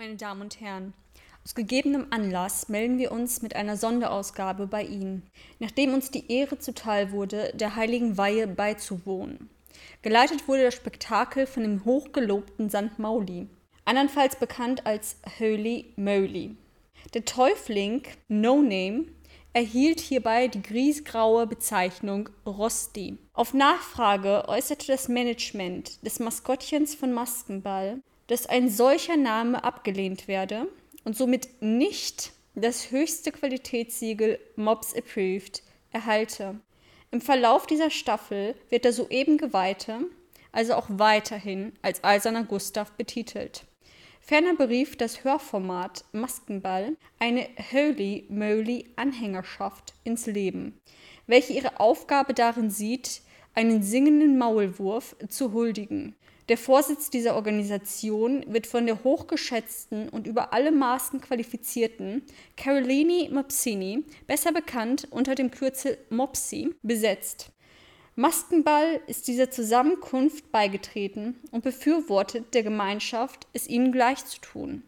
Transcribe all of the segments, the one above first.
Meine Damen und Herren, aus gegebenem Anlass melden wir uns mit einer Sonderausgabe bei Ihnen, nachdem uns die Ehre zuteil wurde, der heiligen Weihe beizuwohnen. Geleitet wurde das Spektakel von dem hochgelobten St. Mauli, andernfalls bekannt als Holy Moly. Der Täufling No Name erhielt hierbei die griesgraue Bezeichnung Rosti. Auf Nachfrage äußerte das Management des Maskottchens von Maskenball, dass ein solcher Name abgelehnt werde und somit nicht das höchste Qualitätssiegel Mobs Approved erhalte. Im Verlauf dieser Staffel wird der soeben Geweihte also auch weiterhin als Eiserner Gustav betitelt. Ferner berief das Hörformat Maskenball eine Holy Moly Anhängerschaft ins Leben, welche ihre Aufgabe darin sieht, einen singenden Maulwurf zu huldigen. Der Vorsitz dieser Organisation wird von der hochgeschätzten und über alle Maßen qualifizierten Carolini Mopsini, besser bekannt unter dem Kürzel Mopsi, besetzt. Maskenball ist dieser Zusammenkunft beigetreten und befürwortet der Gemeinschaft, es ihnen gleich zu tun.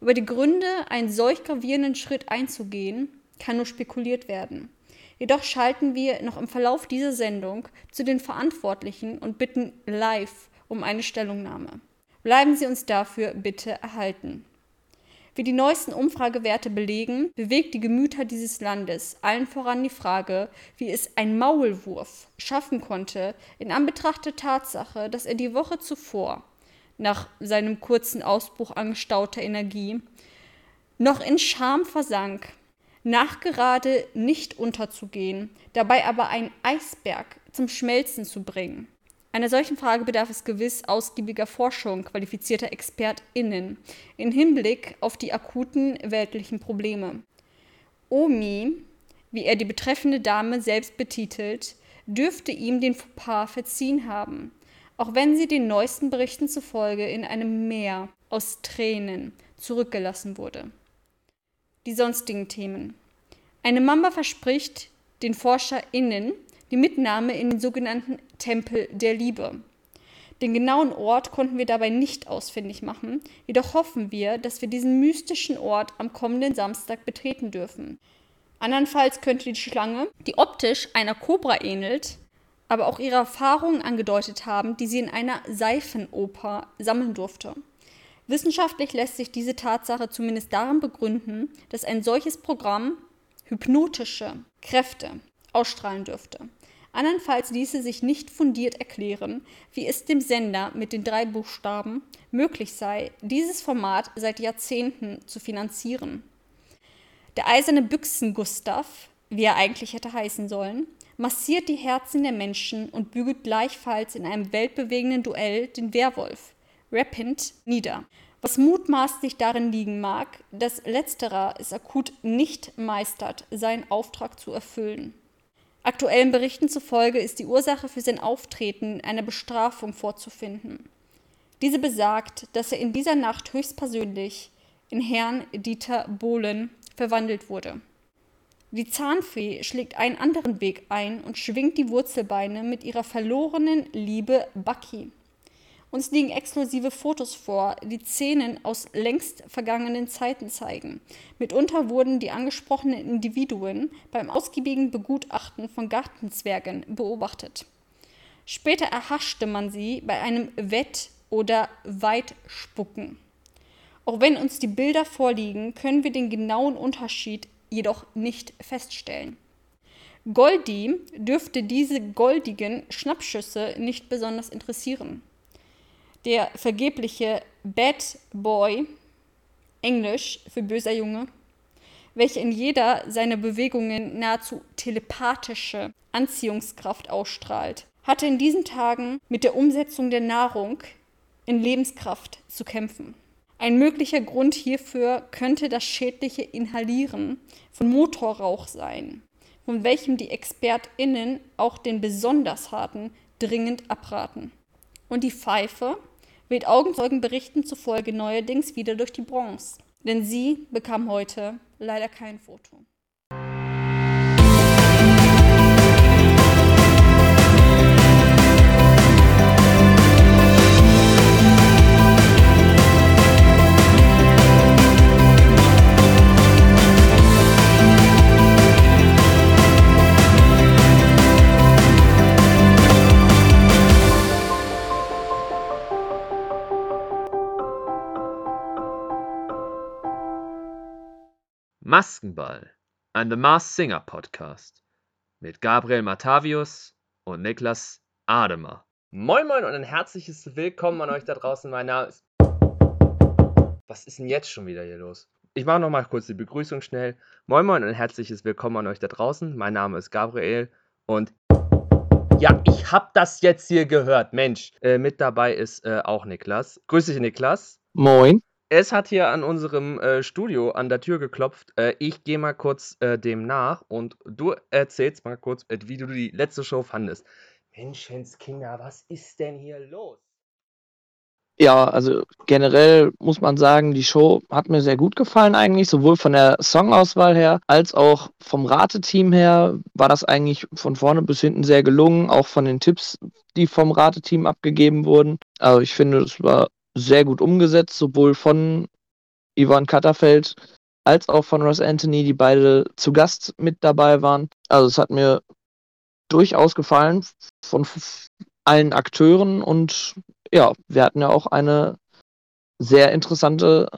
Über die Gründe, einen solch gravierenden Schritt einzugehen, kann nur spekuliert werden. Jedoch schalten wir noch im Verlauf dieser Sendung zu den Verantwortlichen und bitten live um eine Stellungnahme. Bleiben Sie uns dafür bitte erhalten. Wie die neuesten Umfragewerte belegen, bewegt die Gemüter dieses Landes allen voran die Frage, wie es ein Maulwurf schaffen konnte, in Anbetracht der Tatsache, dass er die Woche zuvor, nach seinem kurzen Ausbruch angestauter Energie, noch in Scham versank, nachgerade nicht unterzugehen, dabei aber einen Eisberg zum Schmelzen zu bringen. Einer solchen Frage bedarf es gewiss ausgiebiger Forschung qualifizierter ExpertInnen in Hinblick auf die akuten weltlichen Probleme. Omi, wie er die betreffende Dame selbst betitelt, dürfte ihm den Fauxpas verziehen haben, auch wenn sie den neuesten Berichten zufolge in einem Meer aus Tränen zurückgelassen wurde. Die sonstigen Themen. Eine Mamba verspricht den ForscherInnen die Mitnahme in den sogenannten Tempel der Liebe. Den genauen Ort konnten wir dabei nicht ausfindig machen, jedoch hoffen wir, dass wir diesen mystischen Ort am kommenden Samstag betreten dürfen. Andernfalls könnte die Schlange, die optisch einer Kobra ähnelt, aber auch ihre Erfahrungen angedeutet haben, die sie in einer Seifenoper sammeln durfte. Wissenschaftlich lässt sich diese Tatsache zumindest darin begründen, dass ein solches Programm hypnotische Kräfte ausstrahlen dürfte. Andernfalls ließe sich nicht fundiert erklären, wie es dem Sender mit den drei Buchstaben möglich sei, dieses Format seit Jahrzehnten zu finanzieren. Der eiserne Büchsen-Gustav, wie er eigentlich hätte heißen sollen, massiert die Herzen der Menschen und bügelt gleichfalls in einem weltbewegenden Duell den Werwolf, Rappint, nieder. Was mutmaßlich darin liegen mag, dass letzterer es akut nicht meistert, seinen Auftrag zu erfüllen. Aktuellen Berichten zufolge ist die Ursache für sein Auftreten einer Bestrafung vorzufinden. Diese besagt, dass er in dieser Nacht höchstpersönlich in Herrn Dieter Bohlen verwandelt wurde. Die Zahnfee schlägt einen anderen Weg ein und schwingt die Wurzelbeine mit ihrer verlorenen Liebe Bucky. Uns liegen exklusive Fotos vor, die Szenen aus längst vergangenen Zeiten zeigen. Mitunter wurden die angesprochenen Individuen beim ausgiebigen Begutachten von Gartenzwergen beobachtet. Später erhaschte man sie bei einem Wett- oder Weitspucken. Auch wenn uns die Bilder vorliegen, können wir den genauen Unterschied jedoch nicht feststellen. Goldi dürfte diese goldigen Schnappschüsse nicht besonders interessieren der vergebliche Bad Boy, Englisch für böser Junge, welcher in jeder seiner Bewegungen nahezu telepathische Anziehungskraft ausstrahlt, hatte in diesen Tagen mit der Umsetzung der Nahrung in Lebenskraft zu kämpfen. Ein möglicher Grund hierfür könnte das schädliche Inhalieren von Motorrauch sein, von welchem die ExpertInnen auch den besonders harten dringend abraten. Und die Pfeife weht Augenzeugenberichten zufolge neuerdings wieder durch die Bronze. Denn sie bekam heute leider kein Foto. Maskenball, ein The Mars Singer Podcast mit Gabriel Matavius und Niklas Ademer. Moin Moin und ein herzliches Willkommen an euch da draußen. Mein Name ist. Was ist denn jetzt schon wieder hier los? Ich mache nochmal kurz die Begrüßung schnell. Moin Moin und ein herzliches Willkommen an euch da draußen. Mein Name ist Gabriel und. Ja, ich hab das jetzt hier gehört, Mensch. Äh, mit dabei ist äh, auch Niklas. Grüß dich, Niklas. Moin. Es hat hier an unserem äh, Studio an der Tür geklopft. Äh, ich gehe mal kurz äh, dem nach und du erzählst mal kurz, äh, wie du die letzte Show fandest. Menschenskinder, was ist denn hier los? Ja, also generell muss man sagen, die Show hat mir sehr gut gefallen eigentlich, sowohl von der Songauswahl her als auch vom Rateteam her war das eigentlich von vorne bis hinten sehr gelungen, auch von den Tipps, die vom Rateteam abgegeben wurden. Also ich finde, es war sehr gut umgesetzt, sowohl von Yvonne Katterfeld als auch von Ross Anthony, die beide zu Gast mit dabei waren. Also es hat mir durchaus gefallen von allen Akteuren und ja, wir hatten ja auch eine sehr interessante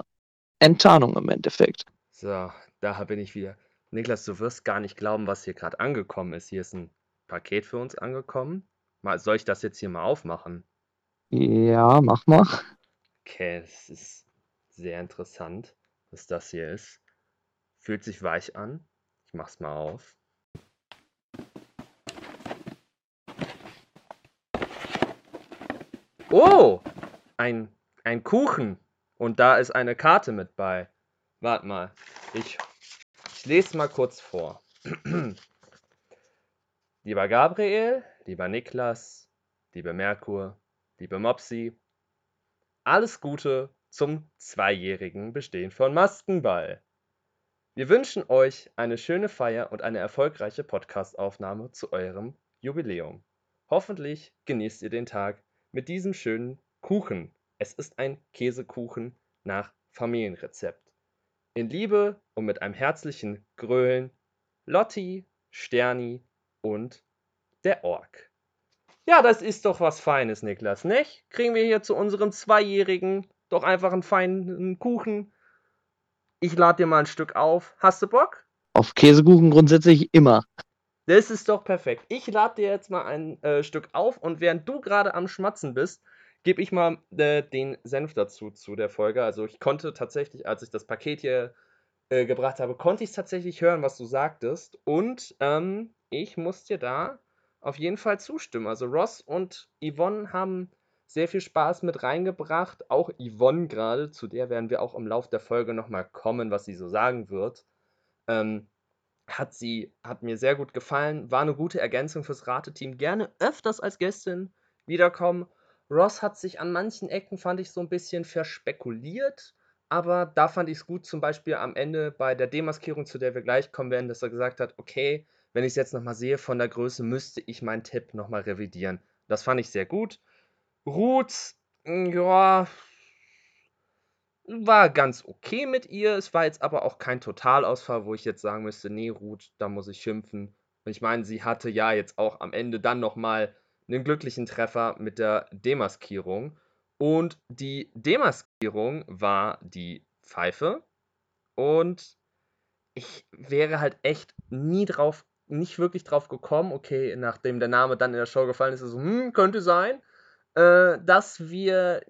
Enttarnung im Endeffekt. So, da bin ich wieder. Niklas, du wirst gar nicht glauben, was hier gerade angekommen ist. Hier ist ein Paket für uns angekommen. Mal, soll ich das jetzt hier mal aufmachen? Ja, mach mal. Okay, das ist sehr interessant, was das hier ist. Fühlt sich weich an. Ich mach's mal auf. Oh! Ein, ein Kuchen. Und da ist eine Karte mit bei. Warte mal. Ich, ich lese mal kurz vor. lieber Gabriel, lieber Niklas, lieber Merkur, liebe Mopsi, alles Gute zum zweijährigen Bestehen von Maskenball. Wir wünschen euch eine schöne Feier und eine erfolgreiche Podcastaufnahme zu eurem Jubiläum. Hoffentlich genießt ihr den Tag mit diesem schönen Kuchen. Es ist ein Käsekuchen nach Familienrezept. In Liebe und mit einem herzlichen Grölen Lotti, Sterni und der Ork. Ja, das ist doch was Feines, Niklas, nicht? Kriegen wir hier zu unserem Zweijährigen doch einfach einen feinen Kuchen. Ich lade dir mal ein Stück auf. Hast du Bock? Auf Käsekuchen grundsätzlich immer. Das ist doch perfekt. Ich lade dir jetzt mal ein äh, Stück auf und während du gerade am Schmatzen bist, gebe ich mal äh, den Senf dazu zu der Folge. Also ich konnte tatsächlich, als ich das Paket hier äh, gebracht habe, konnte ich tatsächlich hören, was du sagtest. Und ähm, ich muss dir da auf jeden Fall zustimmen. Also Ross und Yvonne haben sehr viel Spaß mit reingebracht. Auch Yvonne gerade, zu der werden wir auch im Laufe der Folge nochmal kommen, was sie so sagen wird. Ähm, hat sie, hat mir sehr gut gefallen, war eine gute Ergänzung fürs Rateteam. Gerne öfters als Gästin wiederkommen. Ross hat sich an manchen Ecken, fand ich, so ein bisschen verspekuliert, aber da fand ich es gut, zum Beispiel am Ende bei der Demaskierung, zu der wir gleich kommen werden, dass er gesagt hat, okay, wenn ich es jetzt nochmal sehe von der Größe, müsste ich meinen Tipp nochmal revidieren. Das fand ich sehr gut. Roots, hm, ja, war ganz okay mit ihr. Es war jetzt aber auch kein Totalausfall, wo ich jetzt sagen müsste, nee, Ruth, da muss ich schimpfen. Und ich meine, sie hatte ja jetzt auch am Ende dann nochmal einen glücklichen Treffer mit der Demaskierung. Und die Demaskierung war die Pfeife. Und ich wäre halt echt nie drauf nicht wirklich drauf gekommen, okay, nachdem der Name dann in der Show gefallen ist, ist so, hm, könnte sein, äh, dass wir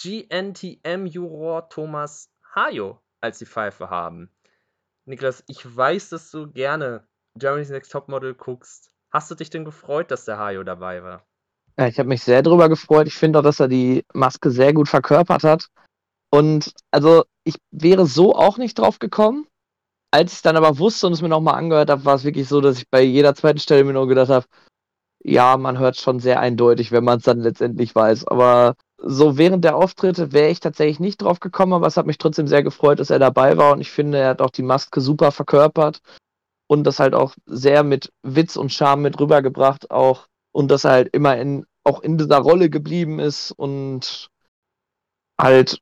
GNTM-Juror Thomas Hayo als die Pfeife haben. Niklas, ich weiß, dass du gerne Germany's Next Topmodel guckst. Hast du dich denn gefreut, dass der Hayo dabei war? Ja, ich habe mich sehr darüber gefreut. Ich finde auch, dass er die Maske sehr gut verkörpert hat. Und also ich wäre so auch nicht drauf gekommen. Als ich dann aber wusste und es mir nochmal angehört habe, war es wirklich so, dass ich bei jeder zweiten Stelle mir nur gedacht habe, ja, man hört schon sehr eindeutig, wenn man es dann letztendlich weiß. Aber so während der Auftritte wäre ich tatsächlich nicht drauf gekommen, aber es hat mich trotzdem sehr gefreut, dass er dabei war und ich finde, er hat auch die Maske super verkörpert und das halt auch sehr mit Witz und Charme mit rübergebracht auch und dass er halt immer in, auch in dieser Rolle geblieben ist und halt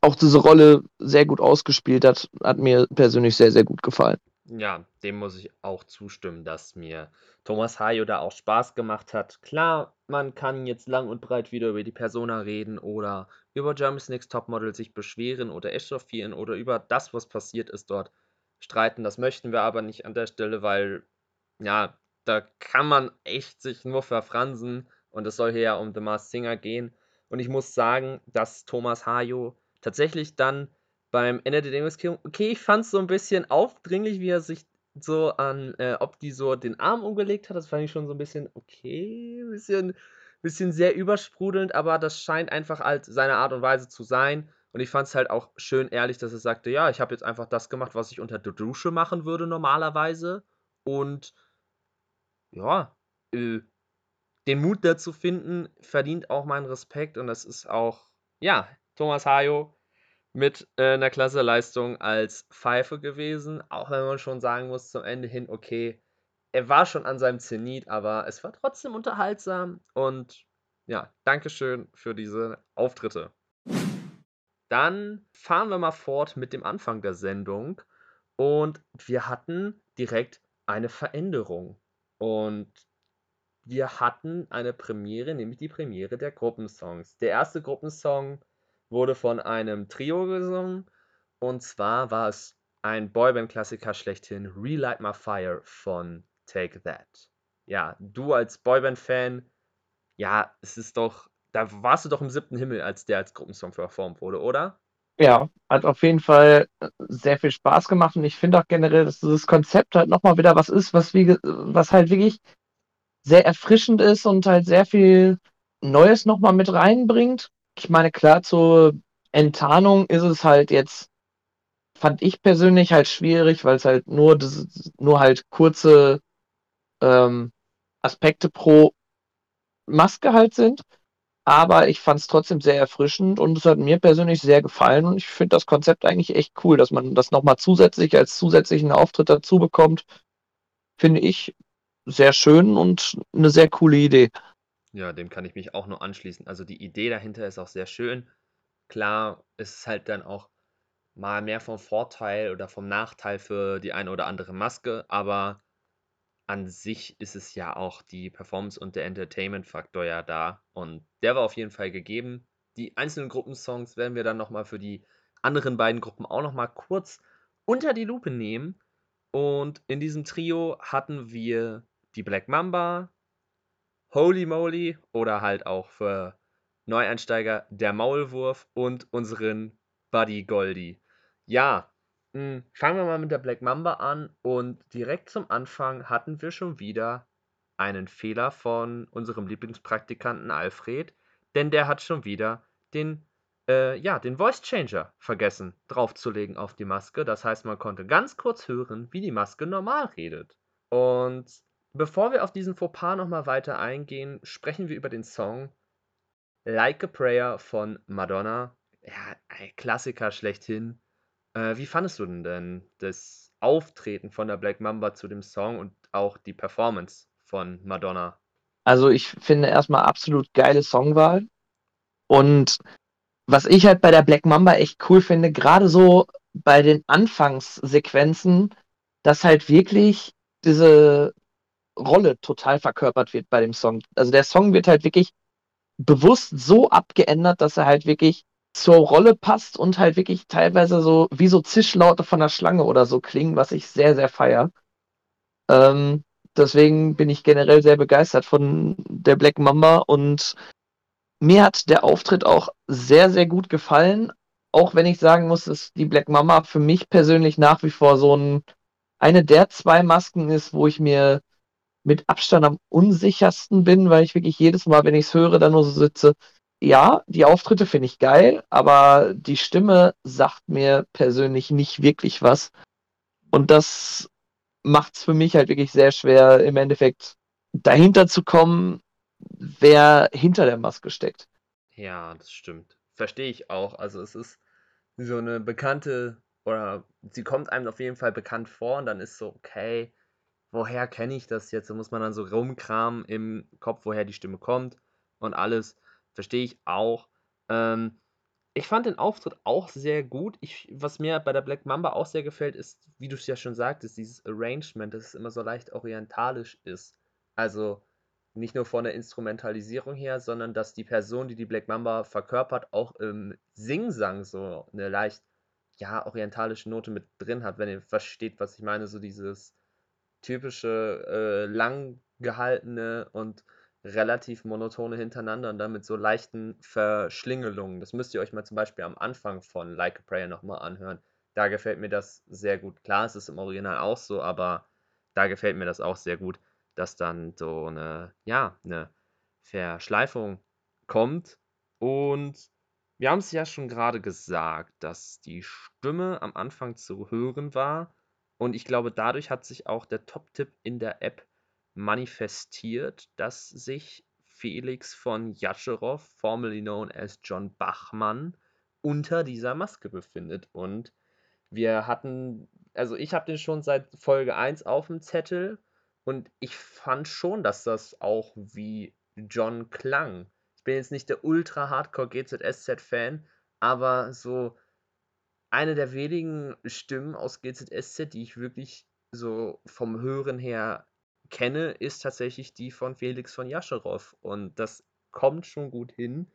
auch diese Rolle sehr gut ausgespielt hat, hat mir persönlich sehr, sehr gut gefallen. Ja, dem muss ich auch zustimmen, dass mir Thomas Hayo da auch Spaß gemacht hat. Klar, man kann jetzt lang und breit wieder über die Persona reden oder über Germany's Next Topmodel sich beschweren oder echauffieren oder über das, was passiert ist dort streiten. Das möchten wir aber nicht an der Stelle, weil, ja, da kann man echt sich nur verfransen und es soll hier ja um The Masked Singer gehen. Und ich muss sagen, dass Thomas Hayo tatsächlich dann beim Ende der Demos, okay, ich fand es so ein bisschen aufdringlich, wie er sich so an, äh, ob die so den Arm umgelegt hat. Das fand ich schon so ein bisschen, okay, ein bisschen, bisschen sehr übersprudelnd, aber das scheint einfach halt seine Art und Weise zu sein. Und ich fand es halt auch schön ehrlich, dass er sagte, ja, ich habe jetzt einfach das gemacht, was ich unter der Dusche machen würde normalerweise. Und ja, äh, den Mut dazu finden, verdient auch meinen Respekt. Und das ist auch, ja, Thomas Hayo mit äh, einer klasse Leistung als Pfeife gewesen, auch wenn man schon sagen muss zum Ende hin, okay, er war schon an seinem Zenit, aber es war trotzdem unterhaltsam und ja, Dankeschön für diese Auftritte. Dann fahren wir mal fort mit dem Anfang der Sendung und wir hatten direkt eine Veränderung und wir hatten eine Premiere, nämlich die Premiere der Gruppensongs. Der erste Gruppensong wurde von einem Trio gesungen. Und zwar war es ein Boyband-Klassiker schlechthin, Relight My Fire von Take That. Ja, du als Boyband-Fan, ja, es ist doch, da warst du doch im siebten Himmel, als der als Gruppensong performt wurde, oder? Ja, hat auf jeden Fall äh, sehr viel Spaß gemacht und ich finde auch generell, dass dieses Konzept halt nochmal wieder was ist, was, wie, was halt wirklich sehr erfrischend ist und halt sehr viel Neues nochmal mit reinbringt ich meine, klar, zur Enttarnung ist es halt jetzt, fand ich persönlich halt schwierig, weil es halt nur, das, nur halt kurze ähm, Aspekte pro Maske halt sind. Aber ich fand es trotzdem sehr erfrischend und es hat mir persönlich sehr gefallen und ich finde das Konzept eigentlich echt cool, dass man das nochmal zusätzlich als zusätzlichen Auftritt dazu bekommt. Finde ich sehr schön und eine sehr coole Idee. Ja, dem kann ich mich auch nur anschließen. Also die Idee dahinter ist auch sehr schön. Klar ist es halt dann auch mal mehr vom Vorteil oder vom Nachteil für die eine oder andere Maske, aber an sich ist es ja auch die Performance und der Entertainment-Faktor ja da und der war auf jeden Fall gegeben. Die einzelnen Gruppensongs werden wir dann nochmal für die anderen beiden Gruppen auch nochmal kurz unter die Lupe nehmen. Und in diesem Trio hatten wir die Black Mamba, Holy Moly oder halt auch für Neueinsteiger der Maulwurf und unseren Buddy Goldie. Ja, mh, hm, fangen wir mal mit der Black Mamba an und direkt zum Anfang hatten wir schon wieder einen Fehler von unserem Lieblingspraktikanten Alfred, denn der hat schon wieder den äh, ja, den Voice Changer vergessen draufzulegen auf die Maske. Das heißt, man konnte ganz kurz hören, wie die Maske normal redet. Und Bevor wir auf diesen Fauxpas nochmal weiter eingehen, sprechen wir über den Song Like a Prayer von Madonna. Ja, ein Klassiker schlechthin. Äh, wie fandest du denn, denn das Auftreten von der Black Mamba zu dem Song und auch die Performance von Madonna? Also ich finde erstmal absolut geile Songwahl. Und was ich halt bei der Black Mamba echt cool finde, gerade so bei den Anfangssequenzen, dass halt wirklich diese Rolle total verkörpert wird bei dem Song. Also der Song wird halt wirklich bewusst so abgeändert, dass er halt wirklich zur Rolle passt und halt wirklich teilweise so wie so Zischlaute von der Schlange oder so klingen, was ich sehr, sehr feier. Ähm, deswegen bin ich generell sehr begeistert von der Black Mamba und mir hat der Auftritt auch sehr, sehr gut gefallen. Auch wenn ich sagen muss, dass die Black Mamba für mich persönlich nach wie vor so ein, eine der zwei Masken ist, wo ich mir mit Abstand am unsichersten bin, weil ich wirklich jedes Mal, wenn ich es höre, dann nur so sitze. Ja, die Auftritte finde ich geil, aber die Stimme sagt mir persönlich nicht wirklich was. Und das macht es für mich halt wirklich sehr schwer, im Endeffekt dahinter zu kommen, wer hinter der Maske steckt. Ja, das stimmt. Verstehe ich auch. Also es ist so eine bekannte, oder sie kommt einem auf jeden Fall bekannt vor und dann ist so, okay, woher kenne ich das jetzt? Da muss man dann so rumkramen im Kopf, woher die Stimme kommt und alles. Verstehe ich auch. Ähm, Ich fand den Auftritt auch sehr gut. Ich, was mir bei der Black Mamba auch sehr gefällt, ist, wie du es ja schon sagtest, dieses Arrangement, dass es immer so leicht orientalisch ist. Also nicht nur von der Instrumentalisierung her, sondern dass die Person, die die Black Mamba verkörpert, auch im Singsang so eine leicht, ja, orientalische Note mit drin hat, wenn ihr versteht, was ich meine. So dieses typische, äh, lang gehaltene und relativ monotone hintereinander und dann mit so leichten Verschlingelungen. Das müsst ihr euch mal zum Beispiel am Anfang von Like a Prayer nochmal anhören. Da gefällt mir das sehr gut. Klar, es ist im Original auch so, aber da gefällt mir das auch sehr gut, dass dann so eine, ja, eine Verschleifung kommt. Und wir haben es ja schon gerade gesagt, dass die Stimme am Anfang zu hören war. Und ich glaube, dadurch hat sich auch der Top-Tipp in der App manifestiert, dass sich Felix von Jascherow, formerly known as John Bachmann, unter dieser Maske befindet. Und wir hatten, also ich habe den schon seit Folge 1 auf dem Zettel und ich fand schon, dass das auch wie John klang. Ich bin jetzt nicht der ultra hardcore GZSZ-Fan, aber so eine der wenigen Stimmen aus GZSZ, die ich wirklich so vom Hören her kenne, ist tatsächlich die von Felix von Jascherow. Und das kommt schon gut hin.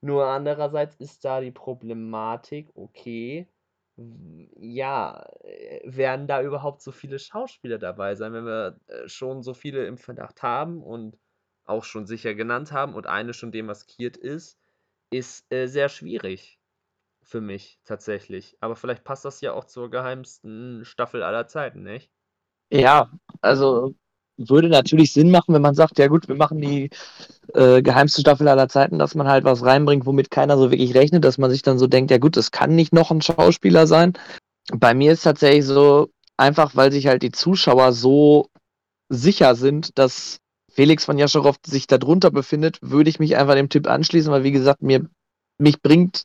Nur andererseits ist da die Problematik, okay, ja, äh, werden da überhaupt so viele Schauspieler dabei sein, wenn wir äh, schon so viele im Verdacht haben und auch schon sicher genannt haben und eine schon demaskiert ist, ist äh, sehr schwierig für mich tatsächlich. Aber vielleicht passt das ja auch zur geheimsten Staffel aller Zeiten, nicht? Ja, also würde natürlich Sinn machen, wenn man sagt, ja gut, wir machen die äh, geheimste Staffel aller Zeiten, dass man halt was reinbringt, womit keiner so wirklich rechnet, dass man sich dann so denkt, ja gut, das kann nicht noch ein Schauspieler sein. Bei mir ist tatsächlich so, einfach weil sich halt die Zuschauer so sicher sind, dass Felix von Jascherow sich darunter befindet, würde ich mich einfach dem Tipp anschließen, weil wie gesagt, mir mich bringt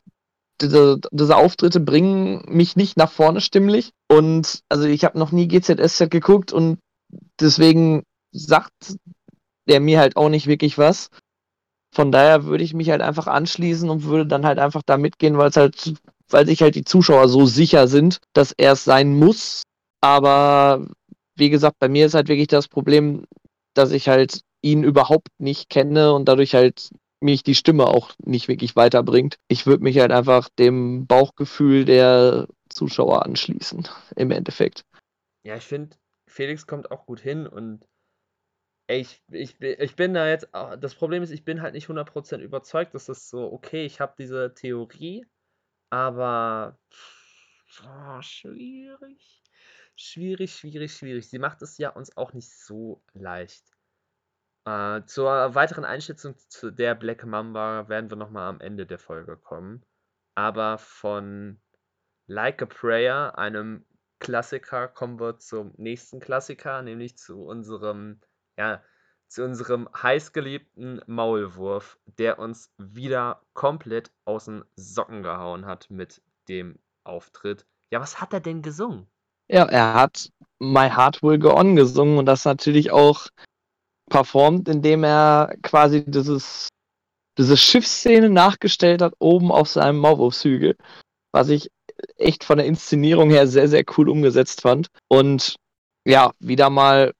diese, diese Auftritte bringen mich nicht nach vorne stimmlich. Und also ich habe noch nie GZSZ geguckt und deswegen sagt der mir halt auch nicht wirklich was. Von daher würde ich mich halt einfach anschließen und würde dann halt einfach da mitgehen, weil es halt, weil sich halt die Zuschauer so sicher sind, dass er es sein muss. Aber wie gesagt, bei mir ist halt wirklich das Problem, dass ich halt ihn überhaupt nicht kenne und dadurch halt mich die Stimme auch nicht wirklich weiterbringt. Ich würde mich halt einfach dem Bauchgefühl der Zuschauer anschließen, im Endeffekt. Ja, ich finde, Felix kommt auch gut hin und ey, ich, ich, ich bin da jetzt, das Problem ist, ich bin halt nicht 100% überzeugt, dass das so, okay, ich habe diese Theorie, aber oh, schwierig. Schwierig, schwierig, schwierig. Sie macht es ja uns auch nicht so leicht. Äh, zur weiteren Einschätzung zu der Black Mamba werden wir nochmal am Ende der Folge kommen. Aber von Like a Prayer, einem Klassiker kommen wir zum nächsten Klassiker, nämlich zu unserem, ja, zu unserem heißgeliebten Maulwurf, der uns wieder komplett aus den Socken gehauen hat mit dem Auftritt. Ja, was hat er denn gesungen? Ja, er hat My Heart Will Go On gesungen und das natürlich auch performt, indem er quasi dieses, diese Schiffsszene nachgestellt hat, oben auf seinem Maulwurfshügel. Was ich echt von der Inszenierung her sehr, sehr cool umgesetzt fand. Und ja, wieder mal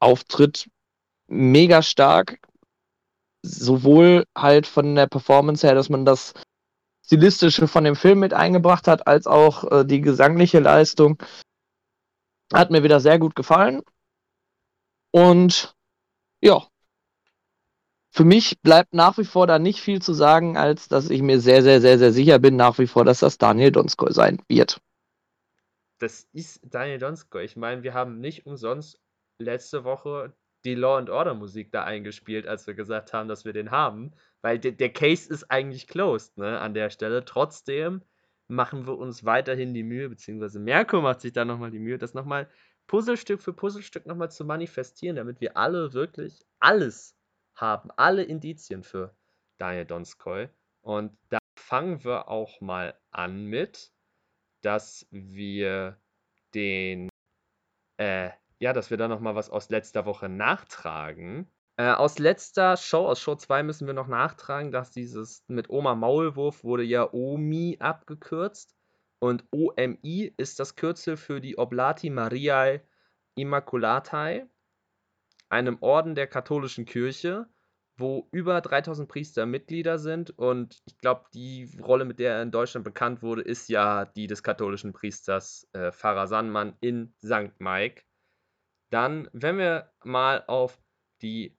Auftritt mega stark. Sowohl halt von der Performance her, dass man das Stilistische von dem Film mit eingebracht hat, als auch äh, die gesangliche Leistung. Hat mir wieder sehr gut gefallen. Und ja, für mich bleibt nach wie vor da nicht viel zu sagen, als dass ich mir sehr, sehr, sehr, sehr sicher bin, nach wie vor, dass das Daniel Donskoy sein wird. Das ist Daniel Donskoy. Ich meine, wir haben nicht umsonst letzte Woche die Law and Order Musik da eingespielt, als wir gesagt haben, dass wir den haben, weil der, der Case ist eigentlich closed, ne, an der Stelle. Trotzdem machen wir uns weiterhin die Mühe, beziehungsweise Merko macht sich da nochmal die Mühe, das nochmal Puzzlestück für Puzzlestück nochmal zu manifestieren, damit wir alle wirklich alles haben alle Indizien für Daniel Donskoy. Und da fangen wir auch mal an mit, dass wir den, äh, ja, dass wir da nochmal was aus letzter Woche nachtragen. Äh, aus letzter Show, aus Show 2 müssen wir noch nachtragen, dass dieses mit Oma Maulwurf wurde ja OMI abgekürzt. Und OMI ist das Kürzel für die Oblati Mariae Immaculatae, einem Orden der katholischen Kirche, wo über 3000 Priester Mitglieder sind. Und ich glaube, die Rolle, mit der er in Deutschland bekannt wurde, ist ja die des katholischen Priesters äh, Pfarrer Sandmann in St. Mike. Dann, wenn wir mal auf die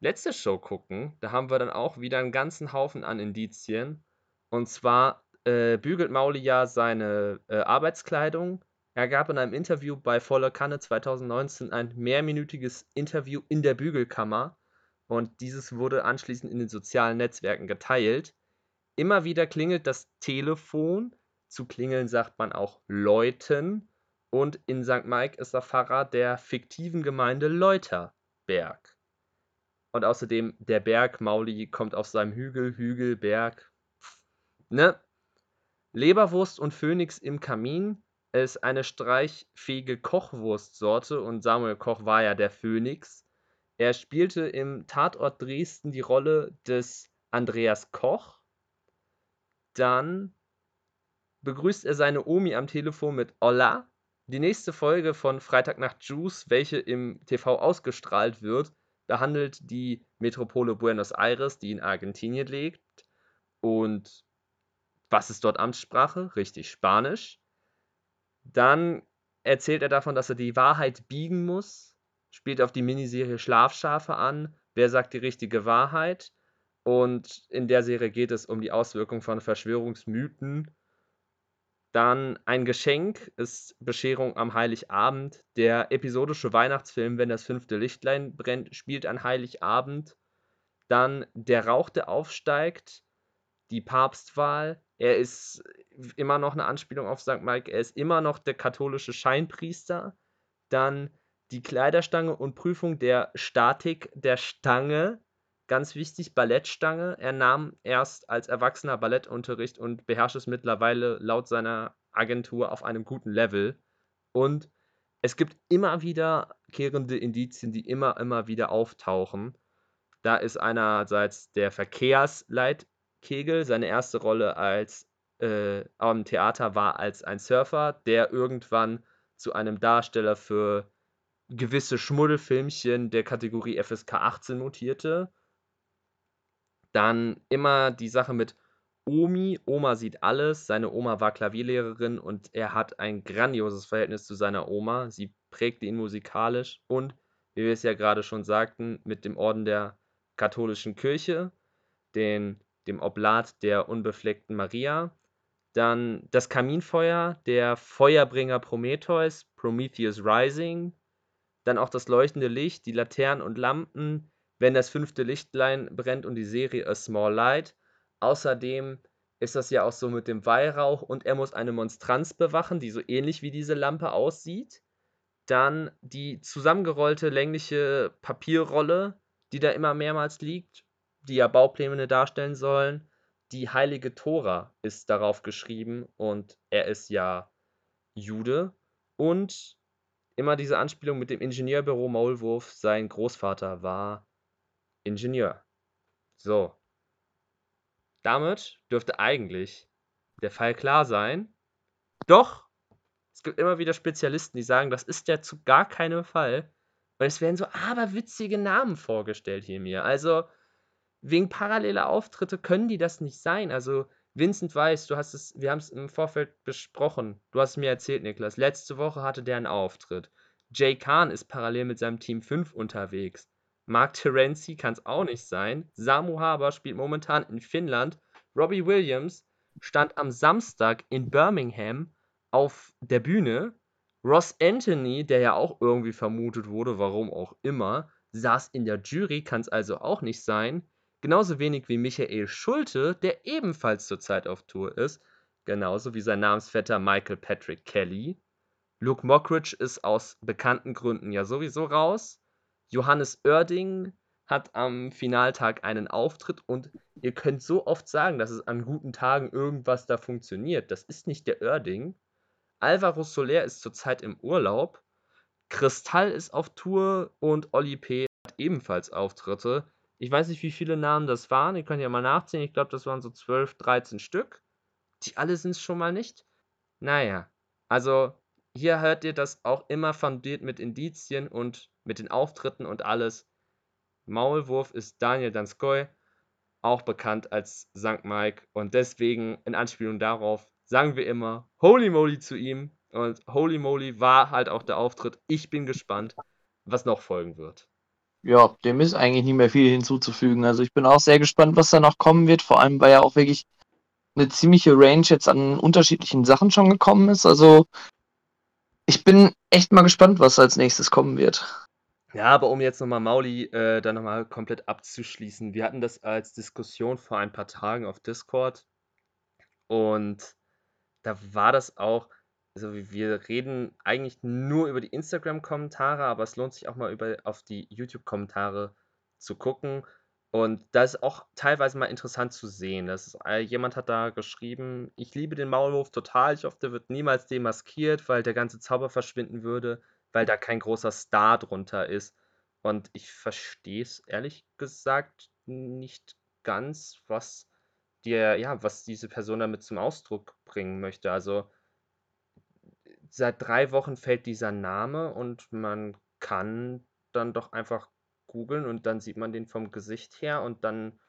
letzte Show gucken, da haben wir dann auch wieder einen ganzen Haufen an Indizien. Und zwar äh, bügelt Mauli ja seine äh, Arbeitskleidung. Er gab in einem Interview bei Voller Kanne 2019 ein mehrminütiges Interview in der Bügelkammer und dieses wurde anschließend in den sozialen Netzwerken geteilt. Immer wieder klingelt das Telefon. Zu klingeln sagt man auch läuten. Und in St. Mike ist der Pfarrer der fiktiven Gemeinde Leuterberg. Und außerdem der Berg Mauli kommt aus seinem Hügel, Hügel, Berg. Ne? Leberwurst und Phönix im Kamin ist eine streichfähige Kochwurstsorte und Samuel Koch war ja der Phönix. Er spielte im Tatort Dresden die Rolle des Andreas Koch. Dann begrüßt er seine Omi am Telefon mit Olla. Die nächste Folge von Freitagnacht Juice, welche im TV ausgestrahlt wird, behandelt die Metropole Buenos Aires, die in Argentinien liegt. Und was ist dort Amtssprache? Richtig, Spanisch. Dann erzählt er davon, dass er die Wahrheit biegen muss, spielt auf die Miniserie Schlafschafe an. Wer sagt die richtige Wahrheit? Und in der Serie geht es um die Auswirkungen von Verschwörungsmythen dann ein Geschenk ist Bescherung am Heiligabend. Der episodische Weihnachtsfilm Wenn das fünfte Lichtlein brennt, spielt an Heiligabend. Dann Der Rauch, der aufsteigt. Die Papstwahl. Er ist immer noch eine Anspielung auf St. Mike. Er ist immer noch der katholische Scheinpriester. Dann die Kleiderstange und Prüfung der Statik der Stange. Ganz wichtig, Ballettstange. Er nahm erst als Erwachsener Ballettunterricht und beherrscht es mittlerweile laut seiner Agentur auf einem guten Level. Und es gibt immer wiederkehrende Indizien, die immer, immer wieder auftauchen. Da ist einerseits der Verkehrsleitkegel. Seine erste Rolle als äh, am Theater war als ein Surfer, der irgendwann zu einem Darsteller für gewisse Schmuddelfilmchen der Kategorie FSK 18 mutierte. Dann immer die Sache mit Omi. Oma sieht alles. Seine Oma war Klavierlehrerin und er hat ein grandioses Verhältnis zu seiner Oma. Sie prägte ihn musikalisch und, wie wir es ja gerade schon sagten, mit dem Orden der katholischen Kirche, den, dem Oblat der unbefleckten Maria. Dann das Kaminfeuer, der Feuerbringer Prometheus, Prometheus Rising. Dann auch das leuchtende Licht, die Laternen und Lampen, wenn das fünfte Lichtlein brennt und die Serie A Small Light. Außerdem ist das ja auch so mit dem Weihrauch und er muss eine Monstranz bewachen, die so ähnlich wie diese Lampe aussieht. Dann die zusammengerollte längliche Papierrolle, die da immer mehrmals liegt, die ja Baupläne darstellen sollen. Die heilige Tora ist darauf geschrieben und er ist ja Jude. Und immer diese Anspielung mit dem Ingenieurbüro Maulwurf, sein Großvater war Ingenieur. So. Damit dürfte eigentlich der Fall klar sein. Doch, es gibt immer wieder Spezialisten, die sagen, das ist ja zu gar keinem Fall. Weil es werden so aberwitzige Namen vorgestellt hier mir. Also, wegen paralleler Auftritte können die das nicht sein. Also, Vincent Weiss, du hast es, wir haben es im Vorfeld besprochen. Du hast es mir erzählt, Niklas. Letzte Woche hatte der einen Auftritt. Jay Kahn ist parallel mit seinem Team 5 unterwegs. Mark Terenzi kann es auch nicht sein. Samu Haber spielt momentan in Finnland. Robbie Williams stand am Samstag in Birmingham auf der Bühne. Ross Anthony, der ja auch irgendwie vermutet wurde, warum auch immer, saß in der Jury, kann es also auch nicht sein. Genauso wenig wie Michael Schulte, der ebenfalls zurzeit auf Tour ist. Genauso wie sein Namensvetter Michael Patrick Kelly. Luke Mockridge ist aus bekannten Gründen ja sowieso raus. Johannes Oerding hat am Finaltag einen Auftritt und ihr könnt so oft sagen, dass es an guten Tagen irgendwas da funktioniert. Das ist nicht der Oerding. Alvaro Soler ist zurzeit im Urlaub. Kristall ist auf Tour und Oli P. hat ebenfalls Auftritte. Ich weiß nicht, wie viele Namen das waren. Ihr könnt ja mal nachzählen. Ich glaube, das waren so 12, 13 Stück. Die alle sind es schon mal nicht. Naja, also hier hört ihr das auch immer fundiert mit Indizien und mit den Auftritten und alles. Maulwurf ist Daniel Danskoy, auch bekannt als St. Mike. Und deswegen, in Anspielung darauf, sagen wir immer Holy Moly zu ihm. Und Holy Moly war halt auch der Auftritt. Ich bin gespannt, was noch folgen wird. Ja, dem ist eigentlich nicht mehr viel hinzuzufügen. Also ich bin auch sehr gespannt, was da noch kommen wird, vor allem weil ja auch wirklich eine ziemliche Range jetzt an unterschiedlichen Sachen schon gekommen ist. Also ich bin echt mal gespannt, was als nächstes kommen wird. Ja, aber um jetzt nochmal Mauli äh, dann nochmal komplett abzuschließen. Wir hatten das als Diskussion vor ein paar Tagen auf Discord und da war das auch, also wir reden eigentlich nur über die Instagram-Kommentare, aber es lohnt sich auch mal über, auf die YouTube-Kommentare zu gucken. Und da ist auch teilweise mal interessant zu sehen. Das ist, äh, jemand hat da geschrieben, ich liebe den Maulwurf total, ich hoffe, der wird niemals demaskiert, weil der ganze Zauber verschwinden würde, weil da kein großer Star drunter ist. Und ich verstehe es ehrlich gesagt nicht ganz, was dir, ja, was diese Person damit zum Ausdruck bringen möchte. Also seit drei Wochen fällt dieser Name und man kann dann doch einfach googeln und dann sieht man den vom Gesicht her und dann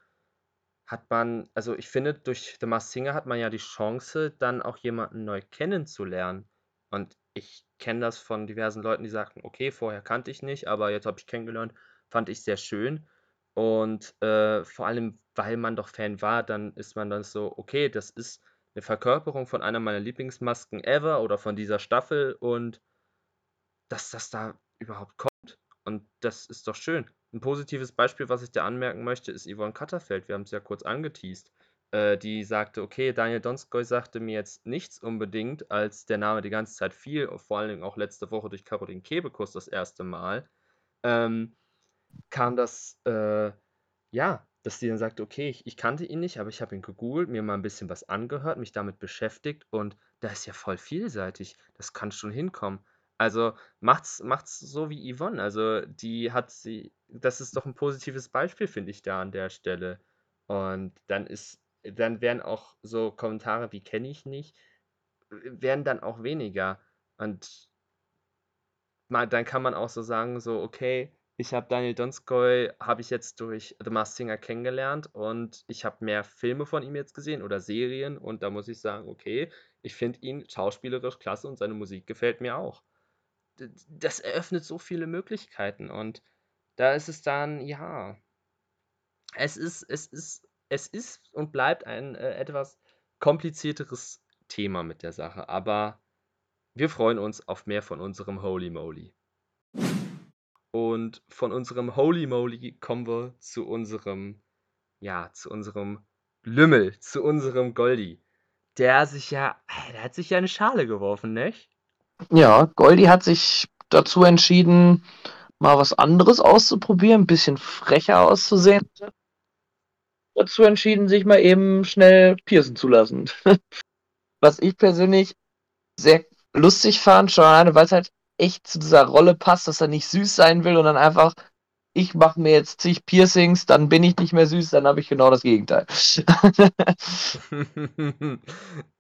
hat man, also ich finde, durch The Masked Singer hat man ja die Chance, dann auch jemanden neu kennenzulernen. Und ich kenne das von diversen Leuten, die sagten, okay, vorher kannte ich nicht, aber jetzt habe ich kennengelernt, fand ich sehr schön. Und äh, vor allem, weil man doch Fan war, dann ist man dann so, okay, das ist eine Verkörperung von einer meiner Lieblingsmasken ever oder von dieser Staffel und dass das da überhaupt kommt und das ist doch schön. Ein positives Beispiel, was ich dir anmerken möchte, ist Yvonne Katterfeld. Wir haben es ja kurz angeteased. Äh, die sagte, okay, Daniel Donskoy sagte mir jetzt nichts unbedingt, als der Name die ganze Zeit fiel, vor allen Dingen auch letzte Woche durch Caroline Kebekus das erste Mal, ähm, kam das, äh, ja, dass sie dann sagte, okay, ich, ich kannte ihn nicht, aber ich habe ihn gegoogelt, mir mal ein bisschen was angehört, mich damit beschäftigt und da ist ja voll vielseitig. Das kann schon hinkommen. Also macht's, macht's so wie Yvonne. Also die hat sie, das ist doch ein positives Beispiel, finde ich, da an der Stelle. Und dann ist, dann werden auch so Kommentare wie kenne ich nicht, werden dann auch weniger. Und mal, dann kann man auch so sagen, so, okay, ich habe Daniel Donskoy, habe ich jetzt durch The Masked Singer kennengelernt und ich habe mehr Filme von ihm jetzt gesehen oder Serien und da muss ich sagen, okay, ich finde ihn schauspielerisch klasse und seine Musik gefällt mir auch das eröffnet so viele Möglichkeiten und da ist es dann, ja, es ist, es ist, es ist und bleibt ein äh, etwas komplizierteres Thema mit der Sache, aber wir freuen uns auf mehr von unserem Holy Moly. Und von unserem Holy Moly kommen wir zu unserem, ja, zu unserem Lümmel, zu unserem Goldi. Der sich ja, der hat sich ja eine Schale geworfen, nicht? Ja, Goldi hat sich dazu entschieden, mal was anderes auszuprobieren, ein bisschen frecher auszusehen. Dazu entschieden, sich mal eben schnell piercen zu lassen. was ich persönlich sehr lustig fand, schon alleine, weil es halt echt zu dieser Rolle passt, dass er nicht süß sein will und dann einfach, ich mache mir jetzt zig Piercings, dann bin ich nicht mehr süß, dann habe ich genau das Gegenteil.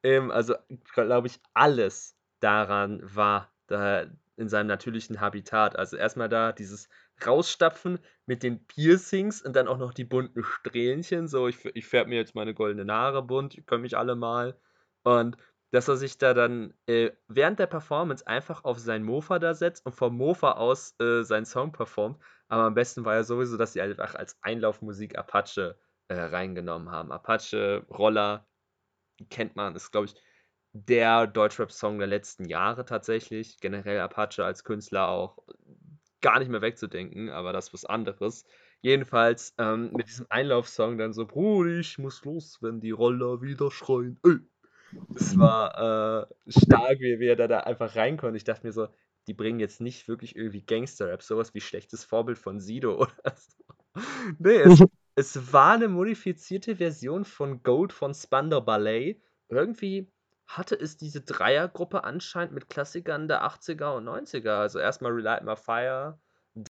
ähm, also, glaube ich, alles daran war da in seinem natürlichen Habitat. Also erstmal da dieses Rausstapfen mit den Piercings und dann auch noch die bunten Strähnchen. So, ich, ich färbe mir jetzt meine goldenen Haare bunt, ihr könnt mich alle mal. Und dass er sich da dann äh, während der Performance einfach auf sein Mofa da setzt und vom Mofa aus äh, seinen Song performt. Aber am besten war ja sowieso, dass sie einfach als Einlaufmusik Apache äh, reingenommen haben. Apache, Roller, kennt man, ist glaube ich der Deutschrap-Song der letzten Jahre tatsächlich. Generell Apache als Künstler auch gar nicht mehr wegzudenken, aber das ist was anderes. Jedenfalls ähm, mit diesem Einlaufsong dann so, Bruder, ich muss los, wenn die Roller wieder schreien. Ey. Das war äh, stark, wie, wie er da, da einfach reinkommt. Ich dachte mir so, die bringen jetzt nicht wirklich irgendwie Gangster-Rap, sowas wie schlechtes Vorbild von Sido oder so. Nee, es, es war eine modifizierte Version von Gold von Spander Ballet. Irgendwie hatte es diese Dreiergruppe anscheinend mit Klassikern der 80er und 90er. Also erstmal Relight My Fire,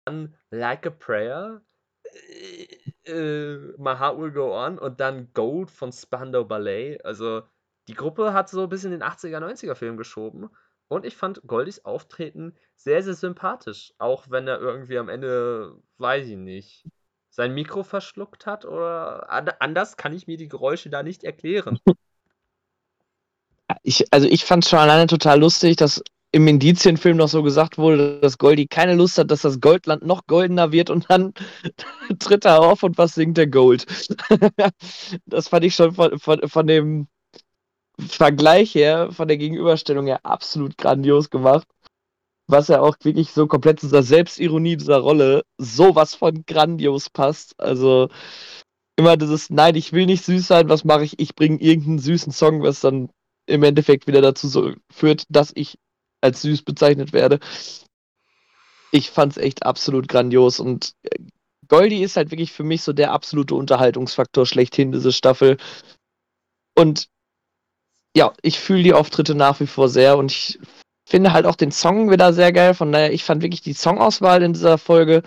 dann Like a Prayer, äh, äh, My Heart Will Go On und dann Gold von Spandau Ballet. Also die Gruppe hat so ein bisschen den 80er, 90er Film geschoben. Und ich fand Goldis Auftreten sehr, sehr sympathisch. Auch wenn er irgendwie am Ende, weiß ich nicht, sein Mikro verschluckt hat oder anders kann ich mir die Geräusche da nicht erklären. Ich, also ich fand es schon alleine total lustig, dass im Indizienfilm noch so gesagt wurde, dass Goldi keine Lust hat, dass das Goldland noch goldener wird und dann tritt er auf und was singt der Gold. das fand ich schon von, von, von dem Vergleich her, von der Gegenüberstellung her absolut grandios gemacht. Was ja auch wirklich so komplett zu dieser Selbstironie dieser Rolle sowas von grandios passt. Also immer dieses, nein, ich will nicht süß sein, was mache ich? Ich bringe irgendeinen süßen Song, was dann im Endeffekt wieder dazu so führt, dass ich als süß bezeichnet werde. Ich fand's echt absolut grandios und äh, Goldie ist halt wirklich für mich so der absolute Unterhaltungsfaktor schlechthin, diese Staffel. Und ja, ich fühle die Auftritte nach wie vor sehr und ich finde halt auch den Song wieder sehr geil. Von daher, ich fand wirklich die Songauswahl in dieser Folge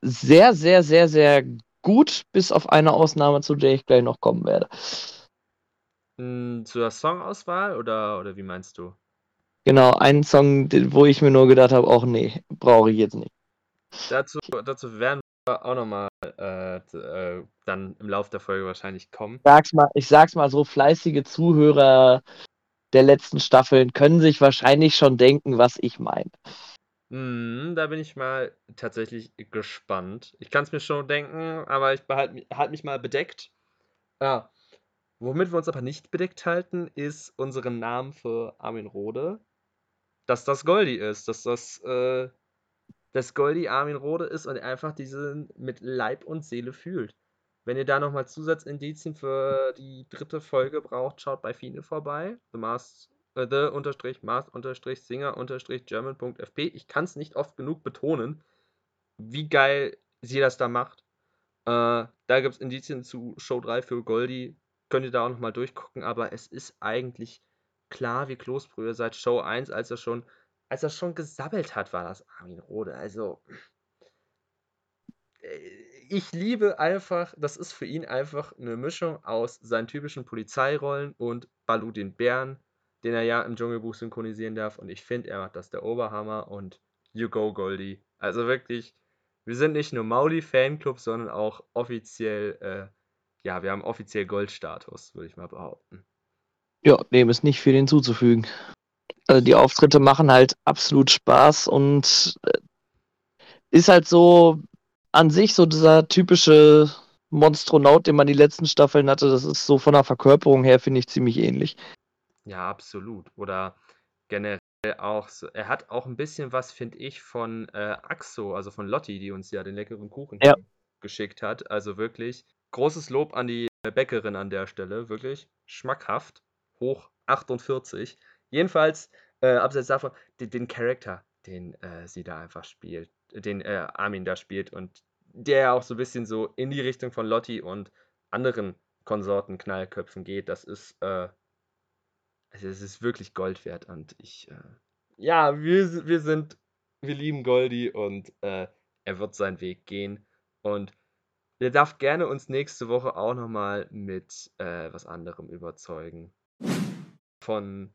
sehr, sehr, sehr, sehr gut, bis auf eine Ausnahme, zu der ich gleich noch kommen werde. Hm, zur Songauswahl oder, oder wie meinst du? Genau, einen Song, wo ich mir nur gedacht habe, auch nee, brauche ich jetzt nicht. Dazu, dazu werden wir auch nochmal äh, äh, dann im Laufe der Folge wahrscheinlich kommen. Sag's mal, ich sag's mal so, fleißige Zuhörer der letzten Staffeln können sich wahrscheinlich schon denken, was ich meine. Mm, da bin ich mal tatsächlich gespannt. Ich kann es mir schon denken, aber ich behalte halt mich mal bedeckt. Ja. Womit wir uns aber nicht bedeckt halten, ist unseren Namen für Armin Rode dass das Goldi ist, dass das, äh, das Goldi Armin Rode ist und einfach diesen mit Leib und Seele fühlt. Wenn ihr da nochmal Zusatzindizien für die dritte Folge braucht, schaut bei Fine vorbei. The Mask, äh. Ich kann es nicht oft genug betonen, wie geil sie das da macht. Äh, da gibt es Indizien zu Show 3 für Goldi. Könnt ihr da auch nochmal durchgucken, aber es ist eigentlich klar wie Kloßbrühe seit Show 1, als er schon, als er schon gesabbelt hat, war das Armin Rode. Also, äh, ich liebe einfach, das ist für ihn einfach eine Mischung aus seinen typischen Polizeirollen und Balu den Bären, den er ja im Dschungelbuch synchronisieren darf. Und ich finde, er macht das der Oberhammer und You Go Goldie. Also wirklich, wir sind nicht nur Mauli-Fanclub, sondern auch offiziell, äh, ja, wir haben offiziell Goldstatus, würde ich mal behaupten. Ja, dem ist nicht viel hinzuzufügen. Also die Auftritte machen halt absolut Spaß und äh, ist halt so an sich so dieser typische Monstronaut, den man die letzten Staffeln hatte. Das ist so von der Verkörperung her, finde ich, ziemlich ähnlich. Ja, absolut. Oder generell auch, so, er hat auch ein bisschen was, finde ich, von äh, Axo, also von Lotti, die uns ja den leckeren Kuchen ja. geschickt hat. Also wirklich großes Lob an die Bäckerin an der Stelle, wirklich schmackhaft hoch 48. Jedenfalls, äh, abseits davon, den, den Charakter, den äh, sie da einfach spielt, den äh, Armin da spielt und der auch so ein bisschen so in die Richtung von Lotti und anderen Konsorten Knallköpfen geht, das ist, äh, also es ist wirklich Gold wert und ich, äh, ja, wir, wir sind, wir lieben Goldi und äh, er wird seinen Weg gehen und er darf gerne uns nächste Woche auch nochmal mit äh, was anderem überzeugen. Von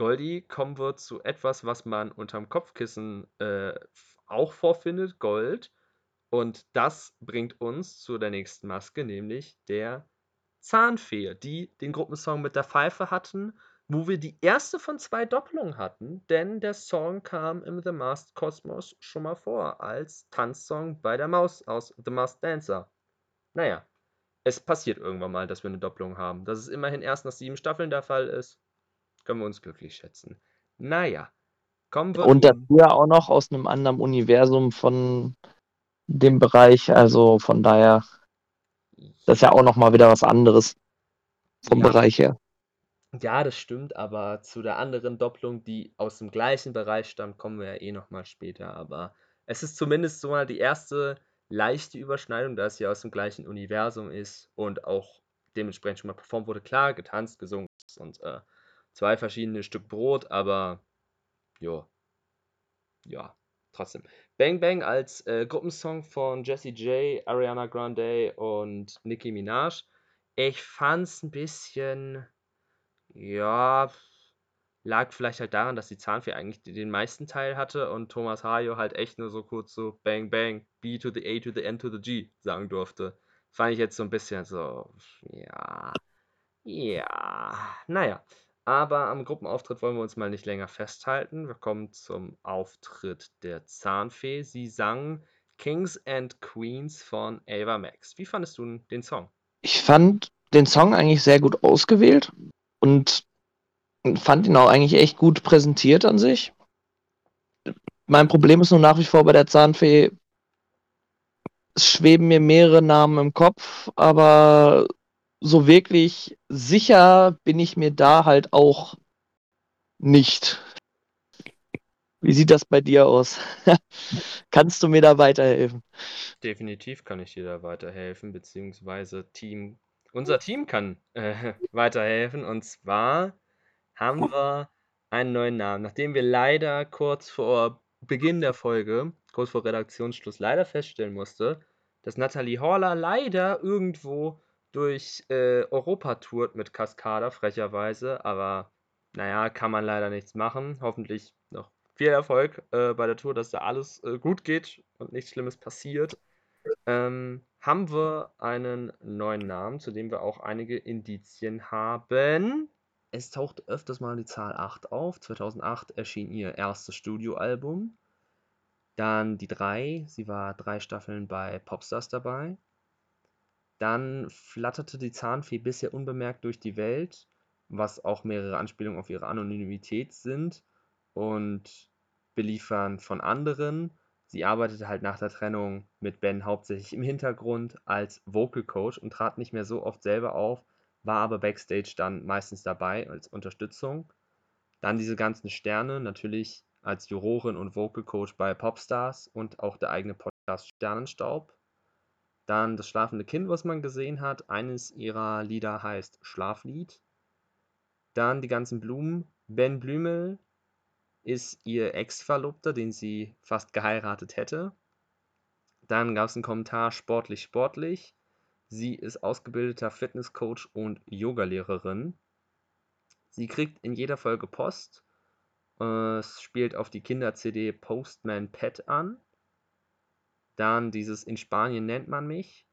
Goldi kommen wir zu etwas, was man unterm Kopfkissen äh, auch vorfindet, Gold. Und das bringt uns zu der nächsten Maske, nämlich der Zahnfee, die den Gruppensong mit der Pfeife hatten, wo wir die erste von zwei Doppelungen hatten, denn der Song kam im The Masked Cosmos schon mal vor, als Tanzsong bei der Maus aus The Masked Dancer. Naja, es passiert irgendwann mal, dass wir eine Doppelung haben. Dass es immerhin erst nach sieben Staffeln der Fall ist, können wir uns glücklich schätzen. Naja, kommen wir. Und dafür auch noch aus einem anderen Universum von dem Bereich, also von daher, das ist ja auch nochmal wieder was anderes vom ja. Bereich her. Ja, das stimmt, aber zu der anderen Doppelung, die aus dem gleichen Bereich stammt, kommen wir ja eh nochmal später. Aber es ist zumindest so mal die erste leichte Überschneidung, da es ja aus dem gleichen Universum ist und auch dementsprechend schon mal performt wurde. Klar, getanzt, gesungen und äh, zwei verschiedene Stück Brot, aber ja, ja, trotzdem. Bang Bang als äh, Gruppensong von Jessie J, Ariana Grande und Nicki Minaj. Ich fand's ein bisschen, ja, lag vielleicht halt daran, dass die Zahnfee eigentlich den meisten Teil hatte und Thomas Hayo halt echt nur so kurz so Bang Bang, B to the A to the N to the G sagen durfte. Fand ich jetzt so ein bisschen so, ja, ja, naja. Aber am Gruppenauftritt wollen wir uns mal nicht länger festhalten. Wir kommen zum Auftritt der Zahnfee. Sie sang Kings and Queens von Ava Max. Wie fandest du den Song? Ich fand den Song eigentlich sehr gut ausgewählt und fand ihn auch eigentlich echt gut präsentiert an sich. Mein Problem ist nur nach wie vor bei der Zahnfee, es schweben mir mehrere Namen im Kopf, aber so wirklich sicher bin ich mir da halt auch nicht. Wie sieht das bei dir aus? Kannst du mir da weiterhelfen? Definitiv kann ich dir da weiterhelfen, beziehungsweise Team, unser Team kann äh, weiterhelfen. Und zwar haben wir einen neuen Namen. Nachdem wir leider kurz vor Beginn der Folge, kurz vor Redaktionsschluss, leider feststellen musste, dass Natalie Horler leider irgendwo durch äh, Europa tourt mit Cascada, frecherweise. Aber naja, kann man leider nichts machen. Hoffentlich noch viel Erfolg äh, bei der Tour, dass da alles äh, gut geht und nichts Schlimmes passiert. Ähm, haben wir einen neuen Namen, zu dem wir auch einige Indizien haben. Es taucht öfters mal die Zahl 8 auf. 2008 erschien ihr erstes Studioalbum. Dann die 3. Sie war drei Staffeln bei Popstars dabei. Dann flatterte die Zahnfee bisher unbemerkt durch die Welt, was auch mehrere Anspielungen auf ihre Anonymität sind und Beliefern von anderen. Sie arbeitete halt nach der Trennung mit Ben hauptsächlich im Hintergrund als Vocal Coach und trat nicht mehr so oft selber auf, war aber backstage dann meistens dabei als Unterstützung. Dann diese ganzen Sterne, natürlich als Jurorin und Vocal Coach bei Popstars und auch der eigene Podcast Sternenstaub. Dann das schlafende Kind, was man gesehen hat. Eines ihrer Lieder heißt Schlaflied. Dann die ganzen Blumen. Ben Blümel ist ihr Ex-Verlobter, den sie fast geheiratet hätte. Dann gab es einen Kommentar sportlich, sportlich. Sie ist ausgebildeter Fitnesscoach und Yogalehrerin. Sie kriegt in jeder Folge Post. Es spielt auf die Kinder-CD Postman Pet an. Dann dieses In Spanien nennt man mich.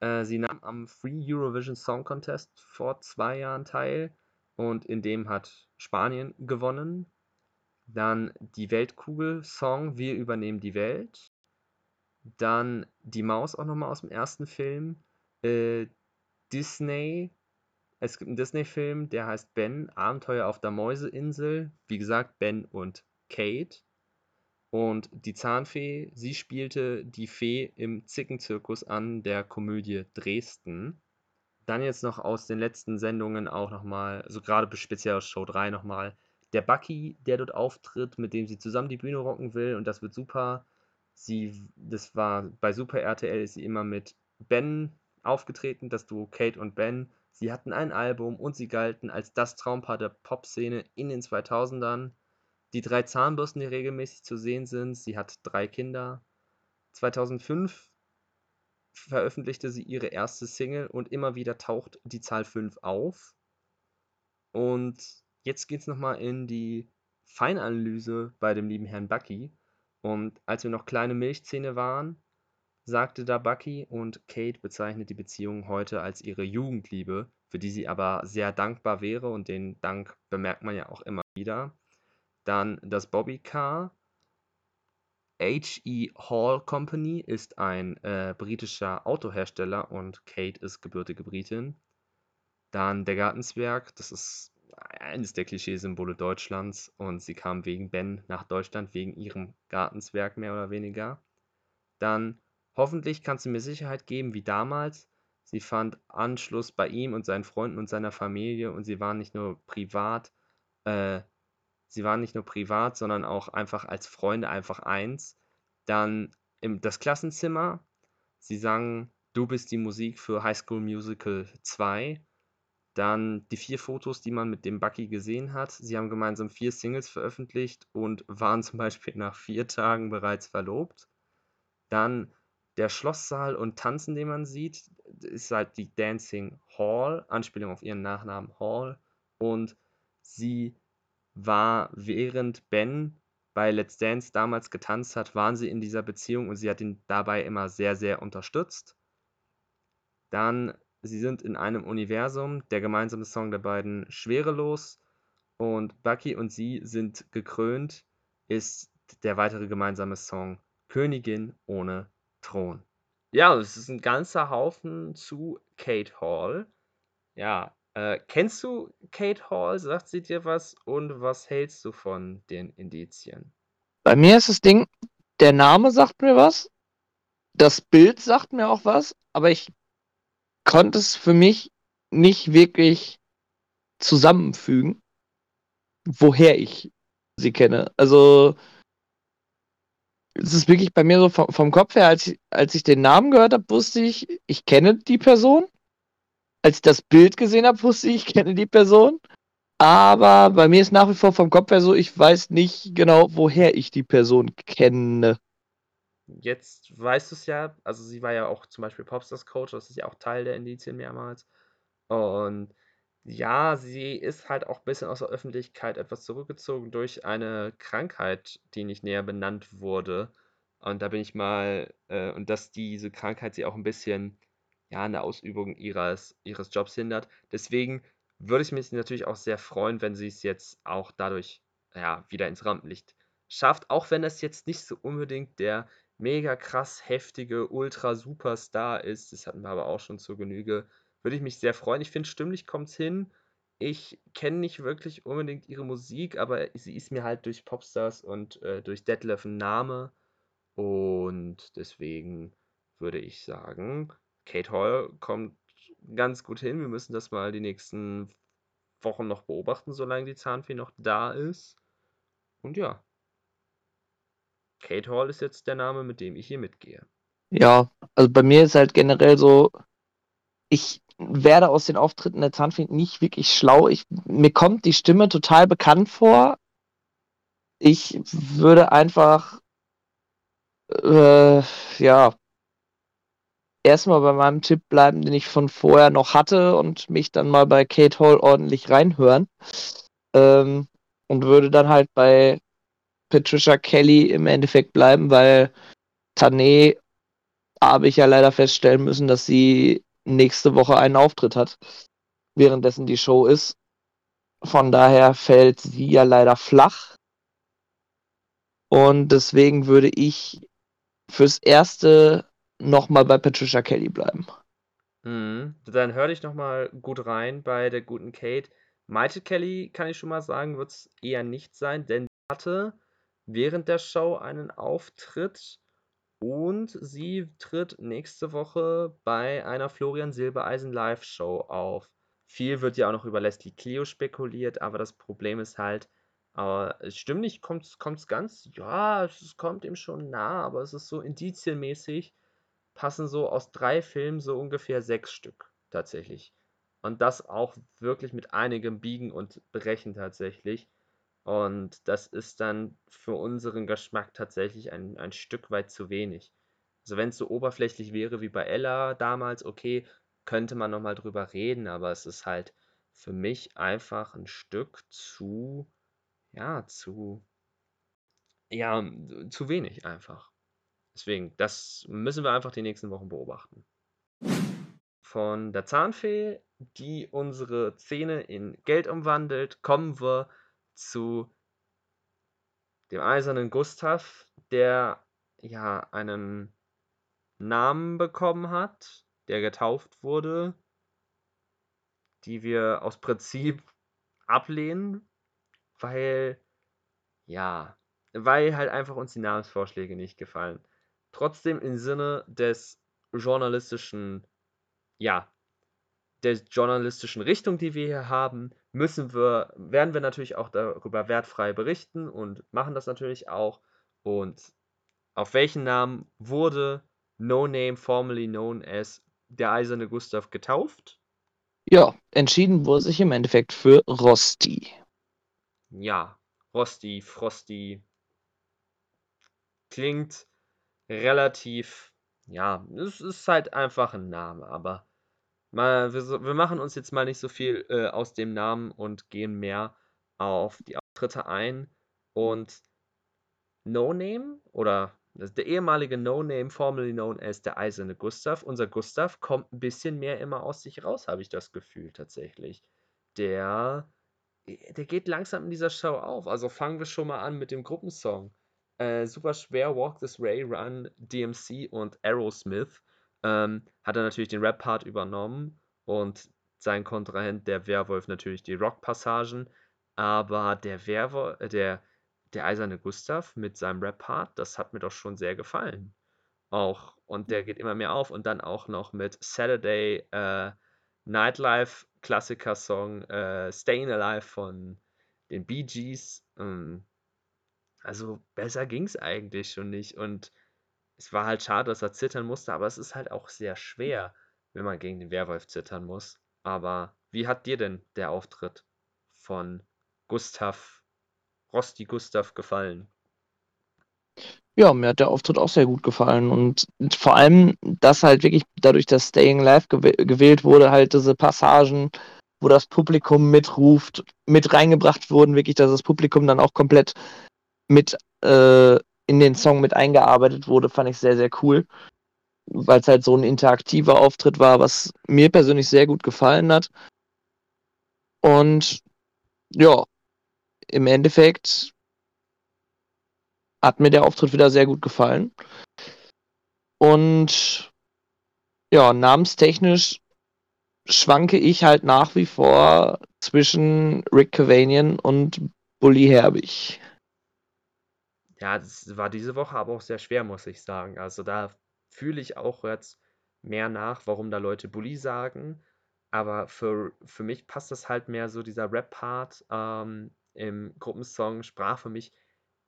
Äh, sie nahm am Free Eurovision Song Contest vor zwei Jahren teil und in dem hat Spanien gewonnen. Dann die Weltkugel-Song Wir übernehmen die Welt. Dann die Maus auch nochmal aus dem ersten Film. Äh, Disney. Es gibt einen Disney-Film, der heißt Ben, Abenteuer auf der Mäuseinsel. Wie gesagt, Ben und Kate. Und die Zahnfee, sie spielte die Fee im Zickenzirkus an der Komödie Dresden. Dann jetzt noch aus den letzten Sendungen auch nochmal, also gerade speziell aus Show 3 nochmal, der Bucky, der dort auftritt, mit dem sie zusammen die Bühne rocken will und das wird super. Sie, das war bei Super RTL ist sie immer mit Ben aufgetreten, das Duo Kate und Ben. Sie hatten ein Album und sie galten als das Traumpaar der Popszene in den 2000ern. Die drei Zahnbürsten, die regelmäßig zu sehen sind. Sie hat drei Kinder. 2005 veröffentlichte sie ihre erste Single und immer wieder taucht die Zahl 5 auf. Und jetzt geht es nochmal in die Feinanalyse bei dem lieben Herrn Bucky. Und als wir noch kleine Milchzähne waren, sagte da Bucky und Kate bezeichnet die Beziehung heute als ihre Jugendliebe, für die sie aber sehr dankbar wäre und den Dank bemerkt man ja auch immer wieder. Dann das Bobby Car. H.E. Hall Company ist ein äh, britischer Autohersteller und Kate ist gebürtige Britin. Dann der Gartenzwerg, das ist eines der Klischeesymbole Deutschlands und sie kam wegen Ben nach Deutschland, wegen ihrem Gartenzwerg mehr oder weniger. Dann hoffentlich kannst du mir Sicherheit geben wie damals. Sie fand Anschluss bei ihm und seinen Freunden und seiner Familie und sie waren nicht nur privat äh, sie waren nicht nur privat, sondern auch einfach als Freunde einfach eins. Dann im, das Klassenzimmer, sie sangen Du bist die Musik für High School Musical 2 Dann die vier Fotos, die man mit dem Bucky gesehen hat. Sie haben gemeinsam vier Singles veröffentlicht und waren zum Beispiel nach vier Tagen bereits verlobt. Dann der Schlosssaal und Tanzen, den man sieht, ist halt die Dancing Hall, Anspielung auf ihren Nachnamen Hall. Und sie war, während Ben bei Let's Dance damals getanzt hat, waren sie in dieser Beziehung und sie hat ihn dabei immer sehr, sehr unterstützt. Dann, sie sind in einem Universum, der gemeinsame Song der beiden Schwerelos und Bucky und sie sind gekrönt, ist der weitere gemeinsame Song Königin ohne Thron. Ja, es ist ein ganzer Haufen zu Kate Hall. Ja, äh, kennst du Kate Hall? Sagt sie dir was? Und was hältst du von den Indizien? Bei mir ist das Ding, der Name sagt mir was, das Bild sagt mir auch was, aber ich konnte es für mich nicht wirklich zusammenfügen, woher ich sie kenne. Also es ist wirklich bei mir so vom, vom Kopf her, als ich, als ich den Namen gehört habe, wusste ich, ich kenne die Person. Als ich das Bild gesehen habe, wusste ich, ich kenne die Person. Aber bei mir ist nach wie vor vom Kopf her so, ich weiß nicht genau, woher ich die Person kenne. Jetzt weißt du es ja, also sie war ja auch zum Beispiel Popstars Coach, das ist ja auch Teil der Indizien mehrmals. Und ja, sie ist halt auch ein bisschen aus der Öffentlichkeit etwas zurückgezogen durch eine Krankheit, die nicht näher benannt wurde. Und da bin ich mal, äh, und dass diese Krankheit sie auch ein bisschen, ja, in der Ausübung ihres, ihres Jobs hindert. Deswegen würde ich mich natürlich auch sehr freuen, wenn sie es jetzt auch dadurch, ja, wieder ins Rampenlicht schafft. Auch wenn das jetzt nicht so unbedingt der mega krass heftige Ultra-Superstar ist. Das hatten wir aber auch schon zur Genüge würde ich mich sehr freuen. Ich finde, stimmlich kommt es hin. Ich kenne nicht wirklich unbedingt ihre Musik, aber sie ist mir halt durch Popstars und äh, durch Detlef ein Name. Und deswegen würde ich sagen, Kate Hall kommt ganz gut hin. Wir müssen das mal die nächsten Wochen noch beobachten, solange die Zahnfee noch da ist. Und ja, Kate Hall ist jetzt der Name, mit dem ich hier mitgehe. Ja, also bei mir ist halt generell so, ich werde aus den Auftritten der Zahnfee nicht wirklich schlau. Ich, mir kommt die Stimme total bekannt vor. Ich würde einfach, äh, ja, erstmal bei meinem Tipp bleiben, den ich von vorher noch hatte und mich dann mal bei Kate Hall ordentlich reinhören. Ähm, und würde dann halt bei Patricia Kelly im Endeffekt bleiben, weil Tané habe ich ja leider feststellen müssen, dass sie nächste Woche einen Auftritt hat, währenddessen die Show ist. Von daher fällt sie ja leider flach. Und deswegen würde ich fürs Erste nochmal bei Patricia Kelly bleiben. Mhm. Dann hör dich nochmal gut rein bei der guten Kate. Maite Kelly, kann ich schon mal sagen, wird es eher nicht sein, denn sie hatte während der Show einen Auftritt und sie tritt nächste Woche bei einer Florian Silbereisen Live-Show auf. Viel wird ja auch noch über Leslie Clio spekuliert, aber das Problem ist halt, aber äh, stimmlich kommt es ganz, ja, es kommt ihm schon nah, aber es ist so indizienmäßig, passen so aus drei Filmen so ungefähr sechs Stück tatsächlich. Und das auch wirklich mit einigem Biegen und Brechen tatsächlich. Und das ist dann für unseren Geschmack tatsächlich ein, ein Stück weit zu wenig. Also wenn es so oberflächlich wäre wie bei Ella damals, okay, könnte man nochmal drüber reden, aber es ist halt für mich einfach ein Stück zu, ja, zu, ja, zu wenig einfach. Deswegen, das müssen wir einfach die nächsten Wochen beobachten. Von der Zahnfee, die unsere Zähne in Geld umwandelt, kommen wir zu dem eisernen Gustav, der ja einen Namen bekommen hat, der getauft wurde, die wir aus Prinzip ablehnen, weil ja, weil halt einfach uns die Namensvorschläge nicht gefallen. Trotzdem im Sinne des journalistischen, ja, der journalistischen Richtung, die wir hier haben, müssen wir, werden wir natürlich auch darüber wertfrei berichten und machen das natürlich auch. Und auf welchen Namen wurde No Name, formerly known as der Eiserne Gustav, getauft? Ja, entschieden wurde sich im Endeffekt für Rosti. Ja, Rosti, Frosty. Klingt relativ, ja, es ist halt einfach ein Name, aber mal, wir, wir machen uns jetzt mal nicht so viel äh, aus dem Namen und gehen mehr auf die Auftritte ein. Und No Name oder der ehemalige No Name, formerly known as der Eiserne Gustav, unser Gustav kommt ein bisschen mehr immer aus sich raus, habe ich das Gefühl tatsächlich. Der, der geht langsam in dieser Show auf. Also fangen wir schon mal an mit dem Gruppensong. Äh, super schwer, Walk This Way, Run, DMC und Aerosmith. Ähm, hat er natürlich den Rap-Part übernommen und sein Kontrahent, der Werwolf, natürlich die Rock-Passagen. Aber der Werwolf, äh, der, der Eiserne Gustav mit seinem Rap-Part, das hat mir doch schon sehr gefallen. Auch, und der geht immer mehr auf und dann auch noch mit Saturday äh, Nightlife Klassiker-Song äh, Stayin' Alive von den Bee Gees. Ähm, also besser ging's eigentlich schon nicht. Und es war halt schade, dass er zittern musste, aber es ist halt auch sehr schwer, wenn man gegen den Werwolf zittern muss. Aber wie hat dir denn der Auftritt von Gustav, Rosti Gustav gefallen? Ja, mir hat der Auftritt auch sehr gut gefallen und vor allem, dass halt wirklich dadurch, dass Staying Alive gew gewählt wurde, halt diese Passagen, wo das Publikum mitruft, mit reingebracht wurden, wirklich, dass das Publikum dann auch komplett mit äh, in den Song mit eingearbeitet wurde, fand ich sehr, sehr cool, weil es halt so ein interaktiver Auftritt war, was mir persönlich sehr gut gefallen hat. Und ja, im Endeffekt hat mir der Auftritt wieder sehr gut gefallen. Und ja, namenstechnisch schwanke ich halt nach wie vor zwischen Rick Cavanian und Bully Herbig. Ja, das war diese Woche aber auch sehr schwer, muss ich sagen. Also da fühle ich auch jetzt mehr nach, warum da Leute Bully sagen. Aber für, für mich passt das halt mehr so, dieser Rap-Part ähm, im Gruppensong sprach für mich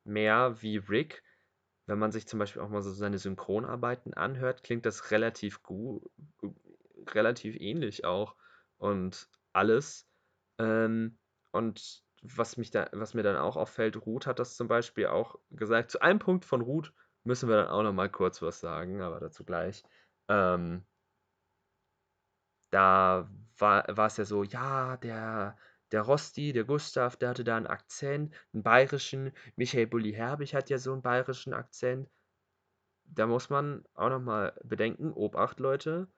mehr wie Rick. Wenn man sich zum Beispiel auch mal so seine Synchronarbeiten anhört, klingt das relativ gut, relativ ähnlich auch und alles. Ähm, und was mich da, was mir dann auch auffällt, Ruth hat das zum Beispiel auch gesagt. Zu einem Punkt von Ruth müssen wir dann auch noch mal kurz was sagen, aber dazu gleich. Ähm, da war, es ja so, ja, der, der Rosti, der Gustav, der hatte da einen Akzent, einen bayerischen. Michael Bulli Herbig hat ja so einen bayerischen Akzent. Da muss man auch noch mal bedenken, Obacht, Leute,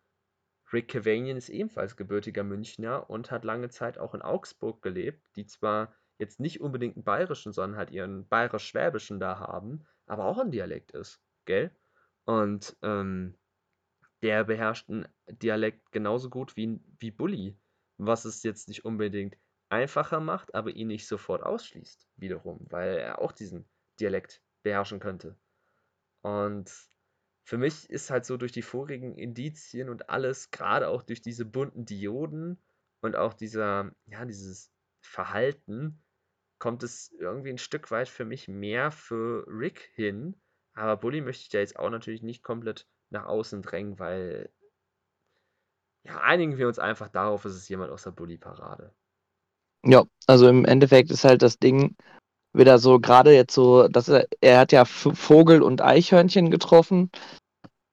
Rick Cavanian ist ebenfalls gebürtiger Münchner und hat lange Zeit auch in Augsburg gelebt, die zwar jetzt nicht unbedingt einen bayerischen, sondern halt ihren bayerisch-schwäbischen da haben, aber auch ein Dialekt ist, gell? Und ähm, der beherrscht einen Dialekt genauso gut wie, wie Bully, was es jetzt nicht unbedingt einfacher macht, aber ihn nicht sofort ausschließt, wiederum, weil er auch diesen Dialekt beherrschen könnte. Und für mich ist halt so durch die vorigen Indizien und alles, gerade auch durch diese bunten Dioden und auch dieser, ja, dieses Verhalten, kommt es irgendwie ein Stück weit für mich mehr für Rick hin. Aber Bully möchte ich da jetzt auch natürlich nicht komplett nach außen drängen, weil ja, einigen wir uns einfach darauf, es ist jemand aus der Bully-Parade. Ja, also im Endeffekt ist halt das Ding wieder so, gerade jetzt so, dass er, er hat ja Vogel und Eichhörnchen getroffen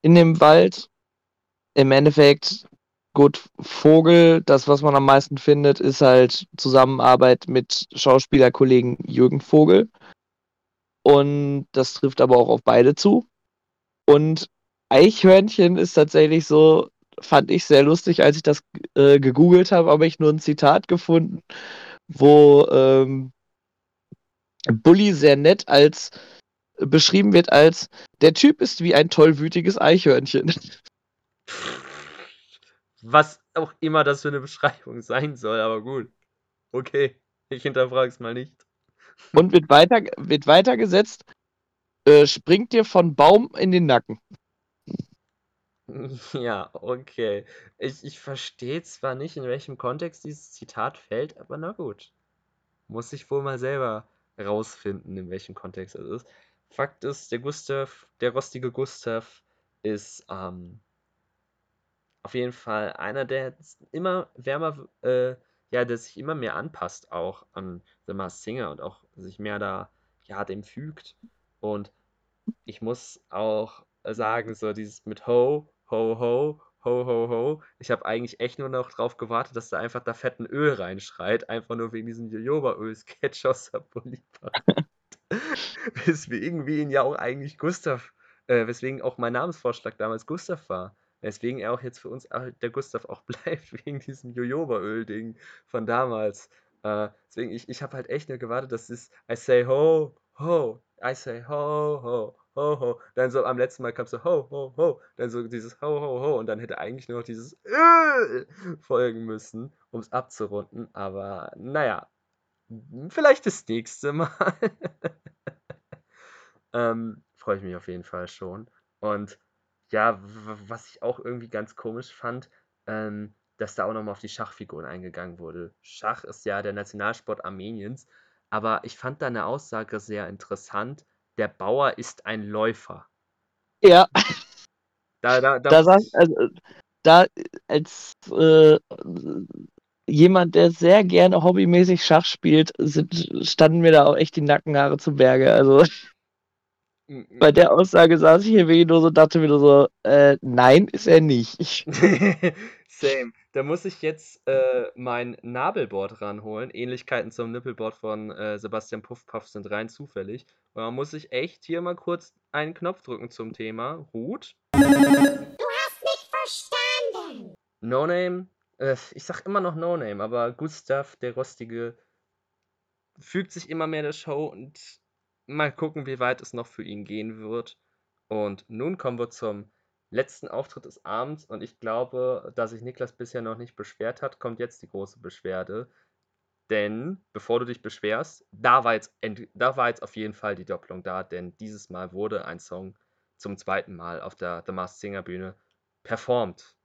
in dem Wald. Im Endeffekt, gut, Vogel, das, was man am meisten findet, ist halt Zusammenarbeit mit Schauspielerkollegen Jürgen Vogel. Und das trifft aber auch auf beide zu. Und Eichhörnchen ist tatsächlich so, fand ich sehr lustig, als ich das äh, gegoogelt habe, habe ich nur ein Zitat gefunden, wo ähm, Bully sehr nett als beschrieben wird als der Typ ist wie ein tollwütiges Eichhörnchen. Was auch immer das für eine Beschreibung sein soll, aber gut. Okay, ich hinterfrage es mal nicht. Und wird weiter wird weitergesetzt, äh, springt dir von Baum in den Nacken. Ja, okay. Ich, ich verstehe zwar nicht, in welchem Kontext dieses Zitat fällt, aber na gut. Muss ich wohl mal selber rausfinden, in welchem Kontext es ist. Fakt ist, der Gustav, der rostige Gustav ist ähm, auf jeden Fall einer, der immer wärmer, äh, ja, der sich immer mehr anpasst auch an The Masked Singer und auch sich mehr da, ja, dem fügt. Und ich muss auch sagen, so dieses mit Ho, Ho, Ho, Ho, Ho, Ho. Ich habe eigentlich echt nur noch drauf gewartet, dass da einfach da fetten Öl reinschreit, einfach nur wegen diesem Jojoba-Öl-Sketch aus der Weswegen wir ihn ja auch eigentlich Gustav, äh, weswegen auch mein Namensvorschlag damals Gustav war. Weswegen er auch jetzt für uns der Gustav auch bleibt, wegen diesem Jojoba-Öl-Ding von damals. Äh, deswegen, ich, ich habe halt echt nur gewartet, dass es I say ho, ho, I say ho, ho, ho, ho. Dann so am letzten Mal kam so ho, ho, ho. Dann so dieses ho, ho, ho. Und dann hätte eigentlich nur noch dieses äh, folgen müssen, um es abzurunden. Aber naja, vielleicht das nächste Mal. ähm, Freue ich mich auf jeden Fall schon. Und ja, was ich auch irgendwie ganz komisch fand, ähm, dass da auch nochmal auf die Schachfiguren eingegangen wurde. Schach ist ja der Nationalsport Armeniens, aber ich fand da eine Aussage sehr interessant. Der Bauer ist ein Läufer. Ja. Da, da, da, da, sagt, also, da als äh, jemand, der sehr gerne hobbymäßig Schach spielt, sind, standen mir da auch echt die Nackenhaare zu Berge. Also bei der Aussage saß ich hier wirklich nur so, dachte mir nur so, äh, nein, ist er nicht. Same. Da muss ich jetzt äh, mein Nabelboard ranholen. Ähnlichkeiten zum Nippelboard von äh, Sebastian Puffpuff sind rein zufällig. Und da muss ich echt hier mal kurz einen Knopf drücken zum Thema. Hut. Du hast nicht verstanden. No Name. Äh, ich sag immer noch No Name, aber Gustav, der Rostige, fügt sich immer mehr der Show und mal gucken, wie weit es noch für ihn gehen wird. Und nun kommen wir zum letzten Auftritt des Abends und ich glaube, da sich Niklas bisher noch nicht beschwert hat, kommt jetzt die große Beschwerde. Denn, bevor du dich beschwerst, da war jetzt, da war jetzt auf jeden Fall die Doppelung da, denn dieses Mal wurde ein Song zum zweiten Mal auf der The Masked Singer Bühne performt.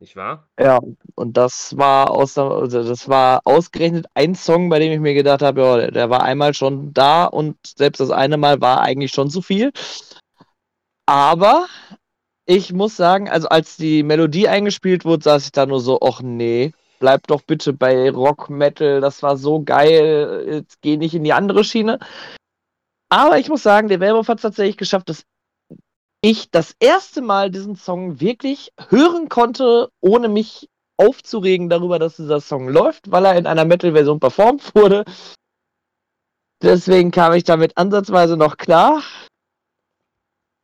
Nicht wahr? Ja, und das war aus, also das war ausgerechnet ein Song, bei dem ich mir gedacht habe, ja, der war einmal schon da und selbst das eine Mal war eigentlich schon zu viel. Aber ich muss sagen, also als die Melodie eingespielt wurde, saß ich da nur so, ach nee, bleib doch bitte bei Rock, Metal, das war so geil, jetzt geh nicht in die andere Schiene. Aber ich muss sagen, der Werwolf hat es tatsächlich geschafft, dass ich das erste Mal diesen Song wirklich hören konnte, ohne mich aufzuregen darüber, dass dieser Song läuft, weil er in einer Metal-Version performt wurde. Deswegen kam ich damit ansatzweise noch klar.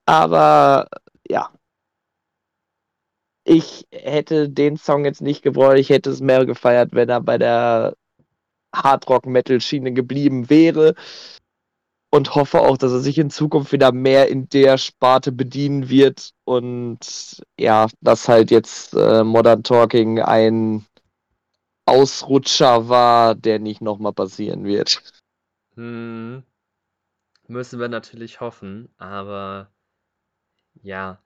Aber ja. Ich hätte den Song jetzt nicht gebraucht. Ich hätte es mehr gefeiert, wenn er bei der Hardrock-Metal-Schiene geblieben wäre und hoffe auch, dass er sich in Zukunft wieder mehr in der Sparte bedienen wird und ja, dass halt jetzt äh, Modern Talking ein Ausrutscher war, der nicht nochmal passieren wird. Hm. Müssen wir natürlich hoffen, aber ja.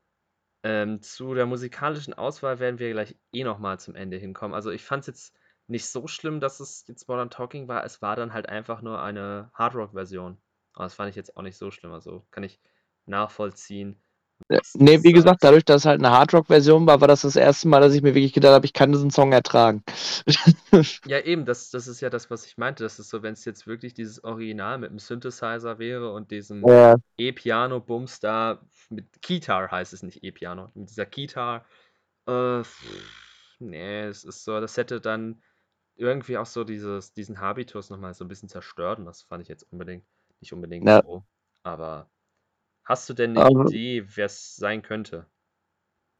Ähm, zu der musikalischen Auswahl werden wir gleich eh nochmal zum Ende hinkommen. Also ich fand es jetzt nicht so schlimm, dass es jetzt Modern Talking war. Es war dann halt einfach nur eine Hardrock-Version. Aber das fand ich jetzt auch nicht so schlimm. Also kann ich nachvollziehen. Nee, wie gesagt, dadurch, dass es halt eine Hardrock-Version war, war das das erste Mal, dass ich mir wirklich gedacht habe, ich kann diesen Song ertragen. ja, eben, das, das ist ja das, was ich meinte. Das ist so, wenn es jetzt wirklich dieses Original mit dem Synthesizer wäre und diesem ja. E-Piano-Bums da, mit Kitar heißt es nicht E-Piano, mit dieser Kitar, äh, nee, es ist so, das hätte dann irgendwie auch so dieses, diesen Habitus nochmal so ein bisschen zerstört und das fand ich jetzt unbedingt nicht unbedingt ja. so. Aber hast du denn eine aber, Idee, wer es sein könnte?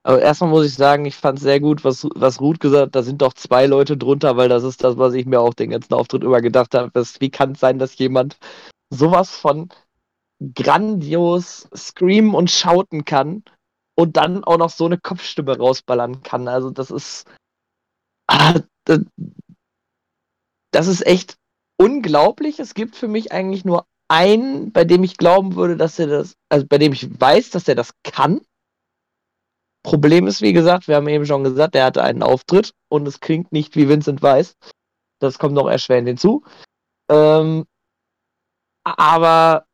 Aber erstmal muss ich sagen, ich fand sehr gut, was, was Ruth gesagt hat, da sind doch zwei Leute drunter, weil das ist das, was ich mir auch den ganzen Auftritt über gedacht habe. wie kann es sein, dass jemand sowas von grandios screamen und schauten kann und dann auch noch so eine Kopfstimme rausballern kann. Also das ist. Ah, das ist echt unglaublich. Es gibt für mich eigentlich nur einen, bei dem ich glauben würde, dass er das, also bei dem ich weiß, dass er das kann. Problem ist, wie gesagt, wir haben eben schon gesagt, er hatte einen Auftritt und es klingt nicht wie Vincent Weiss. Das kommt noch erschwerend hinzu. Ähm, aber,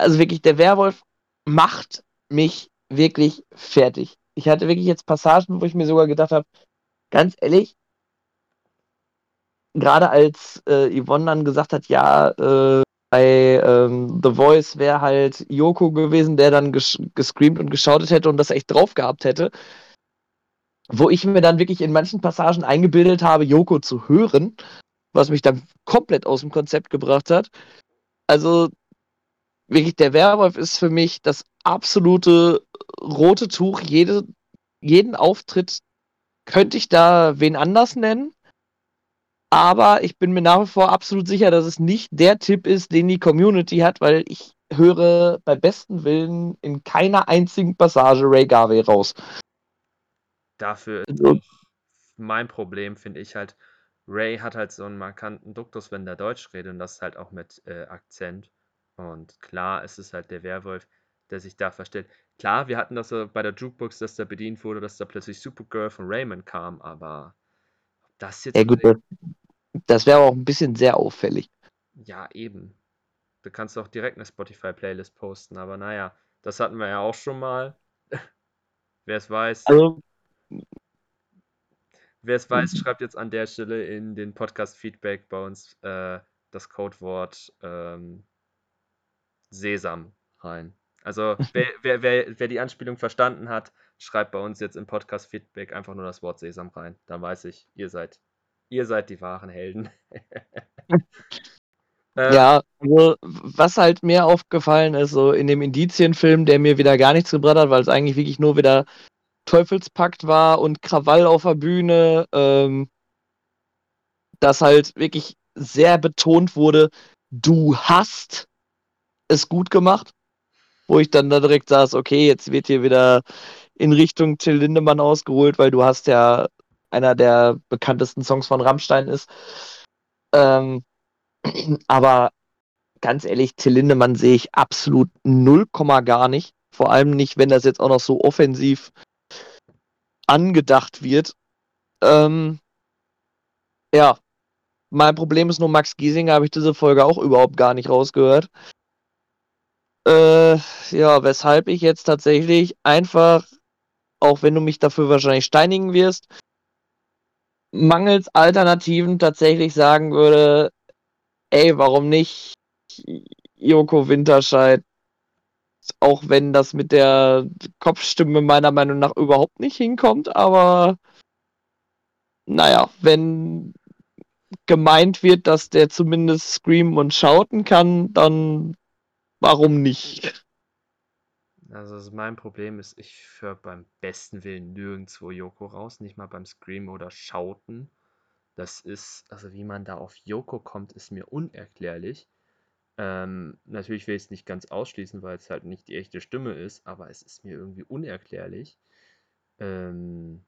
also wirklich, der Werwolf macht mich wirklich fertig. ich hatte wirklich jetzt Passagen, wo ich mir sogar gedacht habe, ganz ehrlich, gerade als äh, Yvonne dann gesagt hat, ja, äh, bei ähm, The Voice wäre halt Yoko gewesen, der dann ges gescreamt und geschautet hätte und das echt drauf gehabt hätte. Wo ich mir dann wirklich in manchen Passagen eingebildet habe, Yoko zu hören, was mich dann komplett aus dem Konzept gebracht hat. Also wirklich, der Werwolf ist für mich das absolute rote Tuch. Jede, jeden Auftritt könnte ich da wen anders nennen. Aber ich bin mir nach wie vor absolut sicher, dass es nicht der Tipp ist, den die Community hat, weil ich höre bei besten Willen in keiner einzigen Passage Ray Garvey raus. Dafür ist also, mein Problem, finde ich halt, Ray hat halt so einen markanten Duktus, wenn der Deutsch redet und das halt auch mit äh, Akzent. Und klar ist es halt der Werwolf, der sich da verstellt. Klar, wir hatten das bei der Jukebox, dass da bedient wurde, dass da plötzlich Supergirl von Raymond kam, aber das jetzt. Ja, gut, das, das wäre auch ein bisschen sehr auffällig. Ja, eben. Du kannst auch direkt eine Spotify-Playlist posten, aber naja, das hatten wir ja auch schon mal. Wer es weiß. Also, Wer es weiß, schreibt jetzt an der Stelle in den Podcast-Feedback bei uns äh, das Codewort ähm, Sesam rein. Also wer, wer, wer, wer die Anspielung verstanden hat, schreibt bei uns jetzt im Podcast-Feedback einfach nur das Wort Sesam rein. Dann weiß ich, ihr seid, ihr seid die wahren Helden. äh, ja, also was halt mir aufgefallen ist, so in dem Indizienfilm, der mir wieder gar nichts gebracht hat, weil es eigentlich wirklich nur wieder Teufelspakt war und Krawall auf der Bühne, ähm, dass halt wirklich sehr betont wurde, du hast es gut gemacht wo ich dann da direkt saß, okay, jetzt wird hier wieder in Richtung Till Lindemann ausgeholt, weil du hast ja einer der bekanntesten Songs von Rammstein ist. Ähm, aber ganz ehrlich, Till Lindemann sehe ich absolut null Komma gar nicht. Vor allem nicht, wenn das jetzt auch noch so offensiv angedacht wird. Ähm, ja, mein Problem ist nur, Max Giesinger habe ich diese Folge auch überhaupt gar nicht rausgehört. Äh, ja, weshalb ich jetzt tatsächlich einfach, auch wenn du mich dafür wahrscheinlich steinigen wirst, mangels Alternativen tatsächlich sagen würde, ey, warum nicht Joko Winterscheid, auch wenn das mit der Kopfstimme meiner Meinung nach überhaupt nicht hinkommt, aber naja, wenn gemeint wird, dass der zumindest screamen und schauten kann, dann Warum nicht? Also mein Problem ist, ich höre beim besten Willen nirgendwo Yoko raus, nicht mal beim Scream oder Schauten. Das ist, also wie man da auf Yoko kommt, ist mir unerklärlich. Ähm, natürlich will ich es nicht ganz ausschließen, weil es halt nicht die echte Stimme ist, aber es ist mir irgendwie unerklärlich. Ähm,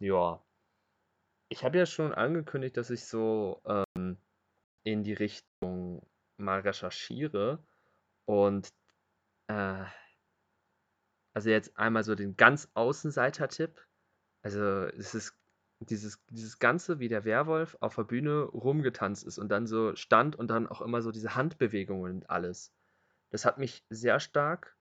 ja. Ich habe ja schon angekündigt, dass ich so ähm, in die Richtung mal recherchiere. Und äh, also jetzt einmal so den ganz Außenseiter-Tipp. Also es ist dieses, dieses Ganze, wie der Werwolf auf der Bühne rumgetanzt ist und dann so stand und dann auch immer so diese Handbewegungen und alles. Das hat mich sehr stark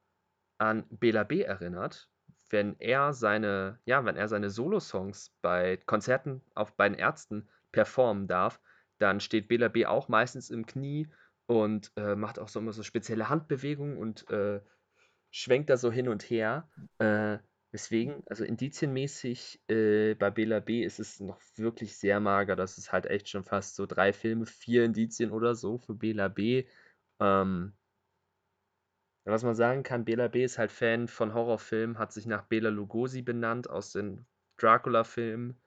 an Bela B. erinnert, wenn er seine, ja, wenn er seine Solo-Songs bei Konzerten auf, bei den Ärzten performen darf, dann steht Bela B. auch meistens im Knie und äh, macht auch so immer so spezielle Handbewegungen und äh, schwenkt da so hin und her. Äh, deswegen, also indizienmäßig äh, bei Bela B ist es noch wirklich sehr mager. Das ist halt echt schon fast so drei Filme, vier Indizien oder so für Bela B. Ähm, was man sagen kann, Bela B ist halt Fan von Horrorfilmen, hat sich nach Bela Lugosi benannt aus den Dracula-Filmen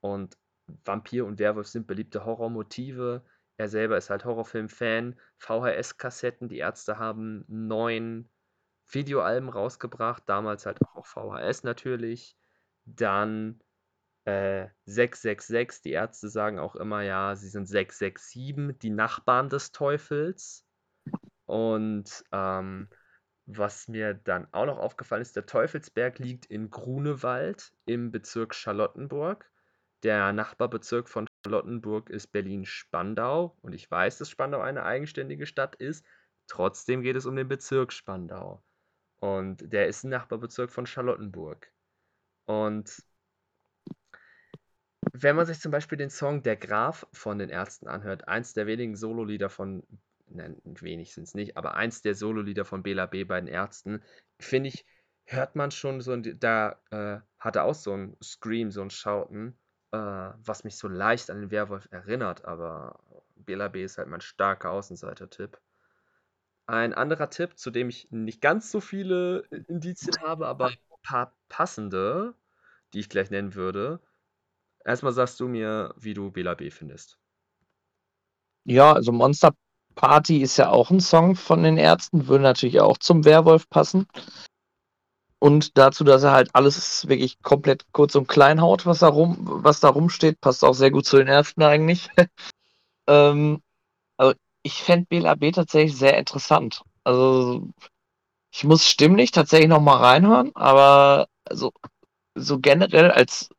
und Vampir und Werwolf sind beliebte Horrormotive. Er selber ist halt Horrorfilm-Fan, VHS-Kassetten. Die Ärzte haben neun Videoalben rausgebracht, damals halt auch VHS natürlich. Dann äh, 666, die Ärzte sagen auch immer, ja, sie sind 667, die Nachbarn des Teufels. Und ähm, was mir dann auch noch aufgefallen ist, der Teufelsberg liegt in Grunewald im Bezirk Charlottenburg. Der Nachbarbezirk von Charlottenburg ist Berlin-Spandau und ich weiß, dass Spandau eine eigenständige Stadt ist. Trotzdem geht es um den Bezirk Spandau. Und der ist ein Nachbarbezirk von Charlottenburg. Und wenn man sich zum Beispiel den Song Der Graf von den Ärzten anhört, eins der wenigen Sololieder von, nein, wenig sind es nicht, aber eins der Sololieder von Bela B. bei den Ärzten, finde ich, hört man schon so, da äh, hat er auch so ein Scream, so ein Schauten, äh, was mich so leicht an den Werwolf erinnert, aber Bela B. ist halt mein starker Außenseiter-Tipp. Ein anderer Tipp, zu dem ich nicht ganz so viele Indizien habe, aber ein paar passende, die ich gleich nennen würde. Erstmal sagst du mir, wie du Bela B findest. Ja, also Monster Party ist ja auch ein Song von den Ärzten, würde natürlich auch zum Werwolf passen. Und dazu, dass er halt alles wirklich komplett kurz und klein haut, was da, rum, was da rumsteht, passt auch sehr gut zu den Ärzten eigentlich. ähm, also ich fände BLAB tatsächlich sehr interessant. Also ich muss stimmlich tatsächlich nochmal reinhören, aber also, so generell als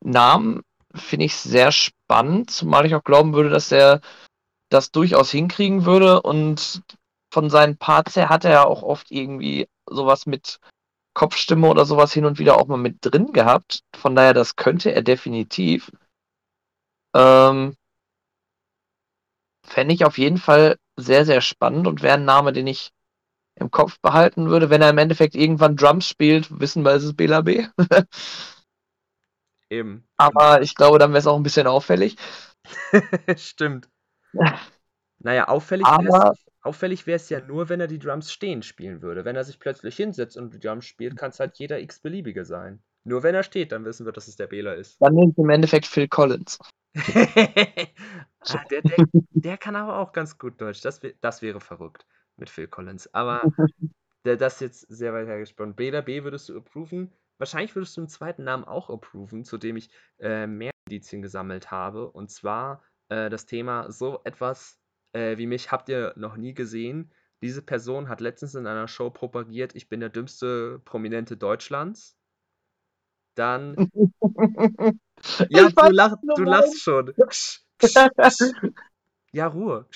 Namen finde ich sehr spannend, zumal ich auch glauben würde, dass er das durchaus hinkriegen würde und von seinen Parts her hat er ja auch oft irgendwie sowas mit Kopfstimme oder sowas hin und wieder auch mal mit drin gehabt. Von daher, das könnte er definitiv. Ähm, Fände ich auf jeden Fall sehr, sehr spannend und wäre ein Name, den ich im Kopf behalten würde. Wenn er im Endeffekt irgendwann Drums spielt, wissen wir, es ist Bela B. Eben. Aber ich glaube, dann wäre es auch ein bisschen auffällig. Stimmt. Naja, auffällig Aber Auffällig wäre es ja nur, wenn er die Drums stehen spielen würde. Wenn er sich plötzlich hinsetzt und die Drums spielt, kann es halt jeder x-beliebige sein. Nur wenn er steht, dann wissen wir, dass es der Bela ist. dann nimmt im Endeffekt Phil Collins. ah, der, der, der kann aber auch ganz gut Deutsch. Das, das wäre verrückt mit Phil Collins. Aber der, das ist jetzt sehr weit hergesponnen. Bela B würdest du approven. Wahrscheinlich würdest du einen zweiten Namen auch approven, zu dem ich äh, mehr Indizien gesammelt habe. Und zwar äh, das Thema so etwas äh, wie mich habt ihr noch nie gesehen. Diese Person hat letztens in einer Show propagiert, ich bin der dümmste Prominente Deutschlands. Dann, ja, Ich du, lach, du lachst schon. Ja, Ruhe.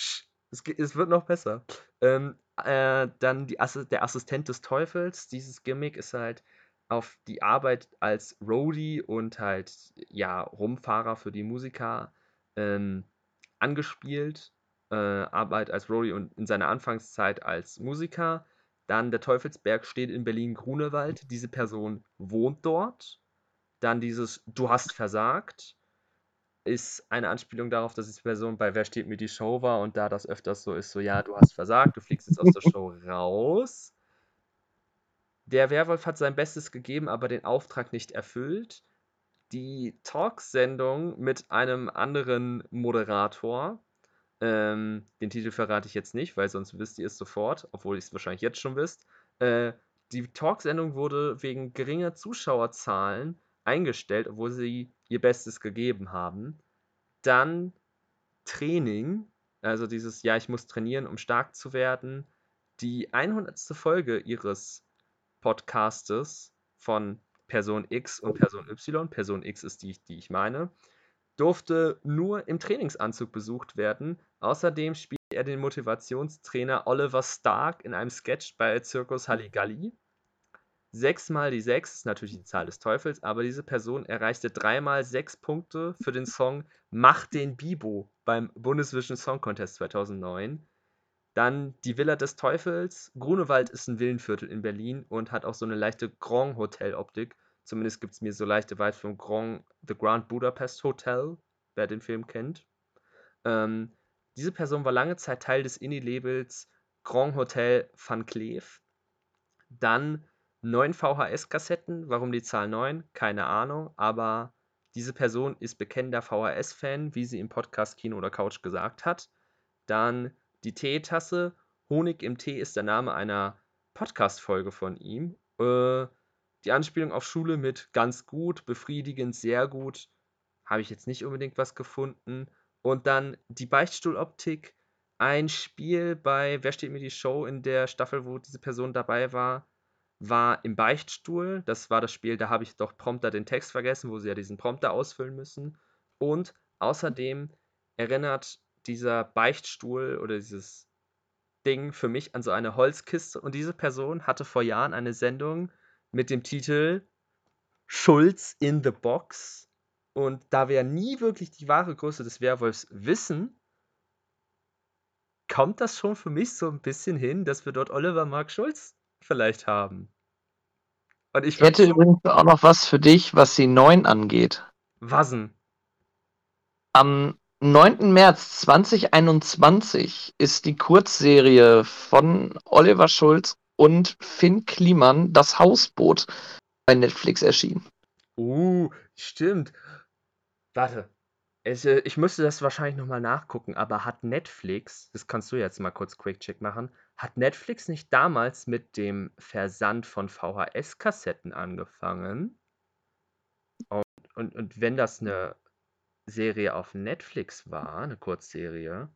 Es, es wird noch besser. Ähm, äh, dann Assi der Assistent des Teufels. Dieses Gimmick ist halt auf die Arbeit als Roadie und halt, ja, Rumfahrer für die Musiker ähm, angespielt. Äh, Arbeit als Roadie und in seiner Anfangszeit als Musiker. Dann der Teufelsberg steht in Berlin-Grunewald. Diese Person wohnt dort. Dann dieses Du hast versagt ist eine Anspielung darauf, dass diese Person bei Wer steht mir die Show war und da das öfters so ist, so ja, du hast versagt, du fliegst jetzt aus der Show raus. Der Werwolf hat sein Bestes gegeben, aber den Auftrag nicht erfüllt. Die Talksendung mit einem anderen Moderator, ähm, den Titel verrate ich jetzt nicht, weil sonst wisst ihr es sofort, obwohl ihr es wahrscheinlich jetzt schon wisst. Äh, die Talksendung wurde wegen geringer Zuschauerzahlen eingestellt, obwohl sie ihr Bestes gegeben haben. Dann Training, also dieses, ja, ich muss trainieren, um stark zu werden. Die 100. Folge ihres Podcastes von Person X und Person Y, Person X ist die, die ich meine, durfte nur im Trainingsanzug besucht werden. Außerdem spielt er den Motivationstrainer Oliver Stark in einem Sketch bei Zirkus Halligalli. Sechs mal die sechs ist natürlich die Zahl des Teufels, aber diese Person erreichte dreimal sechs Punkte für den Song Mach den Bibo beim Bundesvision Song Contest 2009. Dann die Villa des Teufels. Grunewald ist ein Villenviertel in Berlin und hat auch so eine leichte Grand Hotel Optik. Zumindest gibt es mir so leichte Vibes vom Grand, The Grand Budapest Hotel, wer den Film kennt. Ähm, diese Person war lange Zeit Teil des Indie-Labels Grand Hotel Van Cleef. Dann neun VHS-Kassetten. Warum die Zahl 9? Keine Ahnung. Aber diese Person ist bekennender VHS-Fan, wie sie im Podcast Kino oder Couch gesagt hat. Dann die Teetasse. Honig im Tee ist der Name einer Podcast-Folge von ihm. Äh, die Anspielung auf Schule mit ganz gut, befriedigend, sehr gut. Habe ich jetzt nicht unbedingt was gefunden. Und dann die Beichtstuhloptik. Ein Spiel bei Wer steht mir die Show in der Staffel, wo diese Person dabei war, war im Beichtstuhl. Das war das Spiel, da habe ich doch Prompter den Text vergessen, wo sie ja diesen Prompter ausfüllen müssen. Und außerdem erinnert dieser Beichtstuhl oder dieses Ding für mich an so eine Holzkiste. Und diese Person hatte vor Jahren eine Sendung mit dem Titel Schulz in the Box. Und da wir nie wirklich die wahre Größe des Werwolfs wissen, kommt das schon für mich so ein bisschen hin, dass wir dort Oliver Mark Schulz vielleicht haben. Und ich, ich hätte übrigens auch noch was für dich, was die 9 angeht. Was denn? Am 9. März 2021 ist die Kurzserie von Oliver Schulz und Finn Kliman Das Hausboot bei Netflix erschienen. Uh, stimmt. Warte. Es, äh, ich müsste das wahrscheinlich nochmal nachgucken, aber hat Netflix, das kannst du jetzt mal kurz Quick-Check machen, hat Netflix nicht damals mit dem Versand von VHS-Kassetten angefangen? Und, und, und wenn das eine Serie auf Netflix war, eine Kurzserie,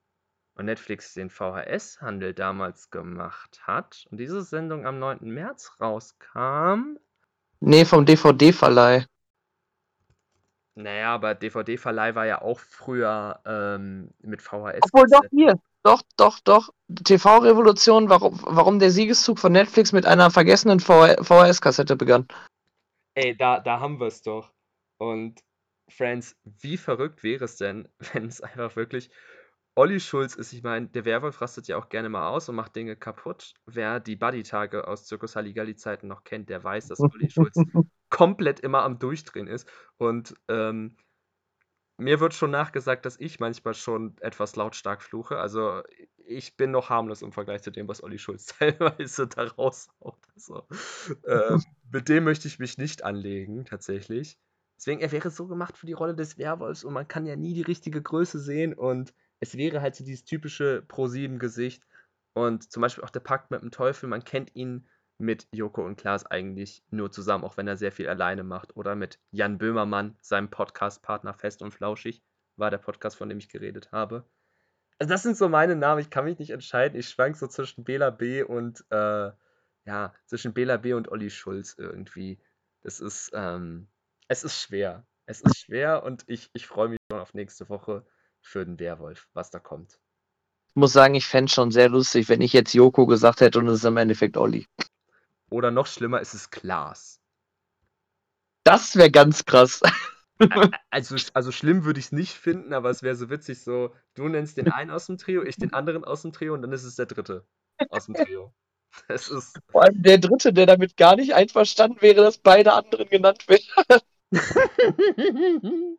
und Netflix den VHS-Handel damals gemacht hat und diese Sendung am 9. März rauskam. Nee, vom DVD-Verleih. Naja, aber DVD-Verleih war ja auch früher ähm, mit VHS. Obwohl doch hier. Doch, doch, doch. TV-Revolution, warum, warum der Siegeszug von Netflix mit einer vergessenen VHS-Kassette begann. Ey, da, da haben wir es doch. Und Friends, wie verrückt wäre es denn, wenn es einfach wirklich Olli Schulz ist, ich meine, der Werwolf rastet ja auch gerne mal aus und macht Dinge kaputt. Wer die Buddy-Tage aus Zirkus Halligalli-Zeiten noch kennt, der weiß, dass Olli Schulz komplett immer am Durchdrehen ist. Und ähm, mir wird schon nachgesagt, dass ich manchmal schon etwas lautstark fluche. Also ich bin noch harmlos im Vergleich zu dem, was Olli Schulz teilweise da raushaut. Also, äh, mit dem möchte ich mich nicht anlegen, tatsächlich. Deswegen, er wäre so gemacht für die Rolle des Werwolfs und man kann ja nie die richtige Größe sehen und es wäre halt so dieses typische Pro-7-Gesicht. Und zum Beispiel auch der Pakt mit dem Teufel, man kennt ihn mit Joko und Klaas eigentlich nur zusammen, auch wenn er sehr viel alleine macht. Oder mit Jan Böhmermann, seinem Podcast-Partner Fest und Flauschig, war der Podcast, von dem ich geredet habe. Also das sind so meine Namen, ich kann mich nicht entscheiden. Ich schwank so zwischen Bela B. und, äh, ja, zwischen Bela B. und Olli Schulz irgendwie. Das ist, ähm, es ist schwer. Es ist schwer und ich, ich freue mich schon auf nächste Woche für den Werwolf, was da kommt. Ich muss sagen, ich fände es schon sehr lustig, wenn ich jetzt Joko gesagt hätte und es ist im Endeffekt Olli. Oder noch schlimmer, ist es Klaas. Das wäre ganz krass. Also, also schlimm würde ich es nicht finden, aber es wäre so witzig, so, du nennst den einen aus dem Trio, ich den anderen aus dem Trio und dann ist es der dritte aus dem Trio. Das ist. Vor allem der dritte, der damit gar nicht einverstanden wäre, dass beide anderen genannt werden.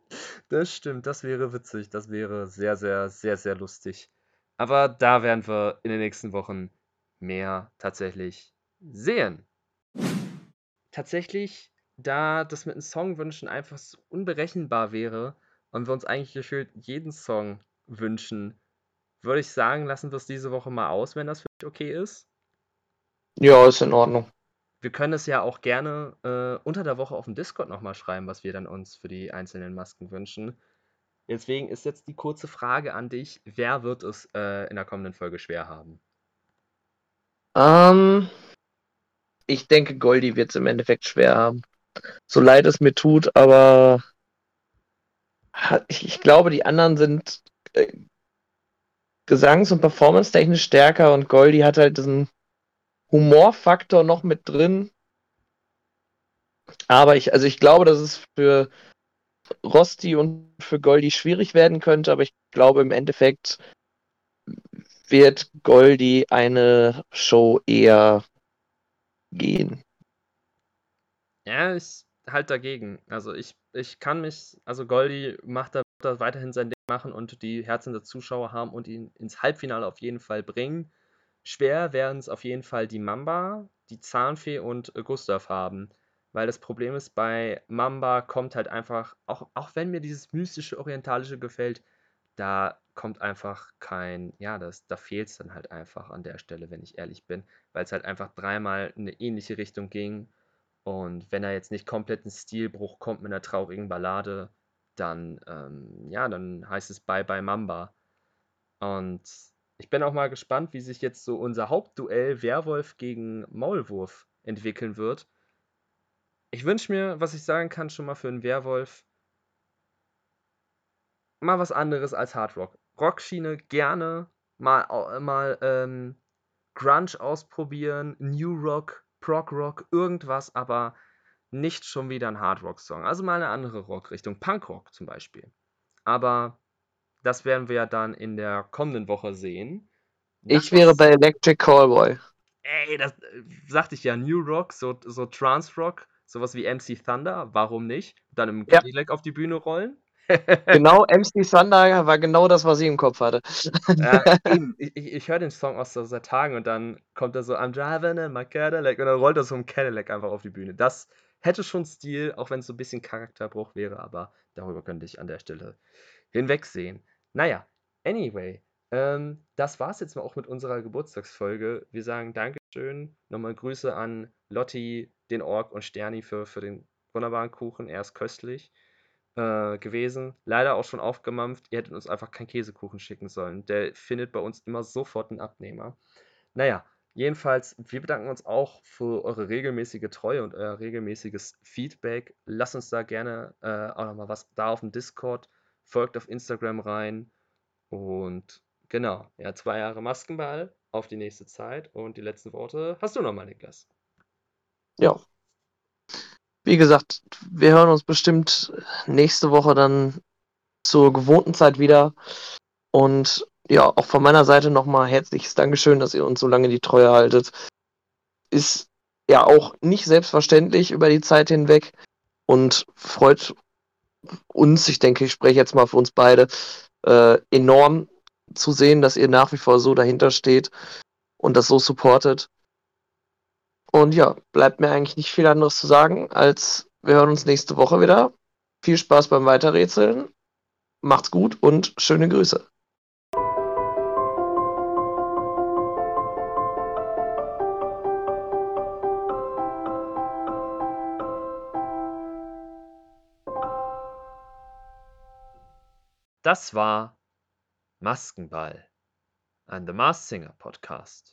das stimmt, das wäre witzig. Das wäre sehr, sehr, sehr, sehr lustig. Aber da werden wir in den nächsten Wochen mehr tatsächlich sehen. Tatsächlich, da das mit den Songwünschen einfach so unberechenbar wäre und wir uns eigentlich gefühlt jeden Song wünschen, würde ich sagen, lassen wir es diese Woche mal aus, wenn das für dich okay ist. Ja, ist in Ordnung. Wir können es ja auch gerne äh, unter der Woche auf dem Discord nochmal schreiben, was wir dann uns für die einzelnen Masken wünschen. Deswegen ist jetzt die kurze Frage an dich: Wer wird es äh, in der kommenden Folge schwer haben? Ähm, ich denke, Goldi wird es im Endeffekt schwer haben. So leid es mir tut, aber ich, ich glaube, die anderen sind äh, gesangs- und performance-technisch stärker und Goldi hat halt diesen Humorfaktor noch mit drin. Aber ich, also ich glaube, dass es für Rosti und für Goldi schwierig werden könnte, aber ich glaube im Endeffekt wird Goldi eine Show eher gehen. Ja, ich halt dagegen. Also ich, ich kann mich, also Goldi macht da, da weiterhin sein Ding machen und die Herzen der Zuschauer haben und ihn ins Halbfinale auf jeden Fall bringen. Schwer werden es auf jeden Fall die Mamba, die Zahnfee und äh, Gustav haben. Weil das Problem ist, bei Mamba kommt halt einfach, auch, auch wenn mir dieses mystische Orientalische gefällt, da kommt einfach kein, ja, das, da fehlt es dann halt einfach an der Stelle, wenn ich ehrlich bin, weil es halt einfach dreimal in eine ähnliche Richtung ging. Und wenn er jetzt nicht komplett einen Stilbruch kommt mit einer traurigen Ballade, dann, ähm, ja, dann heißt es Bye Bye Mamba. Und ich bin auch mal gespannt, wie sich jetzt so unser Hauptduell Werwolf gegen Maulwurf entwickeln wird. Ich wünsche mir, was ich sagen kann, schon mal für einen Werwolf, mal was anderes als Hard Rock. Rockschiene gerne, mal, mal ähm, Grunge ausprobieren, New Rock, Prog Rock, irgendwas, aber nicht schon wieder ein Hardrock-Song. Also mal eine andere Rockrichtung. Punkrock zum Beispiel. Aber das werden wir ja dann in der kommenden Woche sehen. Das Ich wäre bei Electric Callboy. Ey, das äh, sagte ich ja, New Rock, so, so Trance Rock, sowas wie MC Thunder, warum nicht? Dann im Ja. Cadillac auf die Bühne rollen. Genau, MC Thunder war genau das, was ich im Kopf hatte. Ja, eben. Ich, ich, ich höre den Song aus so seit Tagen und dann kommt er so, I'm driving in my Cadillac und dann rollt er so im Cadillac einfach auf die Bühne. Das hätte schon Stil, auch wenn es so ein bisschen Charakterbruch wäre, aber darüber könnte ich an der Stelle hinwegsehen. Naja, anyway, ähm, das war's jetzt mal auch mit unserer Geburtstagsfolge. Wir sagen Dankeschön, nochmal Grüße an Lotti, den Ork und Sterni für, für den wunderbaren Kuchen. Er ist köstlich äh, gewesen. Leider auch schon aufgemampft. Ihr hättet uns einfach keinen Käsekuchen schicken sollen. Der findet bei uns immer sofort einen Abnehmer. Naja, jedenfalls, wir bedanken uns auch für eure regelmäßige Treue und euer regelmäßiges Feedback. Lasst uns da gerne äh, auch nochmal was da auf dem Discord. Folgt auf Instagram rein. Und genau, ja, zwei Jahre Maskenball auf die nächste Zeit. Und die letzten Worte hast du nochmal, Niklas. Ja. Wie gesagt, wir hören uns bestimmt nächste Woche dann zur gewohnten Zeit wieder. Und ja, auch von meiner Seite nochmal herzliches Dankeschön, dass ihr uns so lange die Treue haltet. Ist ja auch nicht selbstverständlich über die Zeit hinweg und freut uns, ich denke, ich spreche jetzt mal für uns beide, äh, enorm zu sehen, dass ihr nach wie vor so dahinter steht und das so supportet. Und ja, bleibt mir eigentlich nicht viel anderes zu sagen, als wir hören uns nächste Woche wieder. Viel Spaß beim Weiterrätseln. Macht's gut und schöne Grüße. Das war Maskenball, ein The Masked Singer Podcast.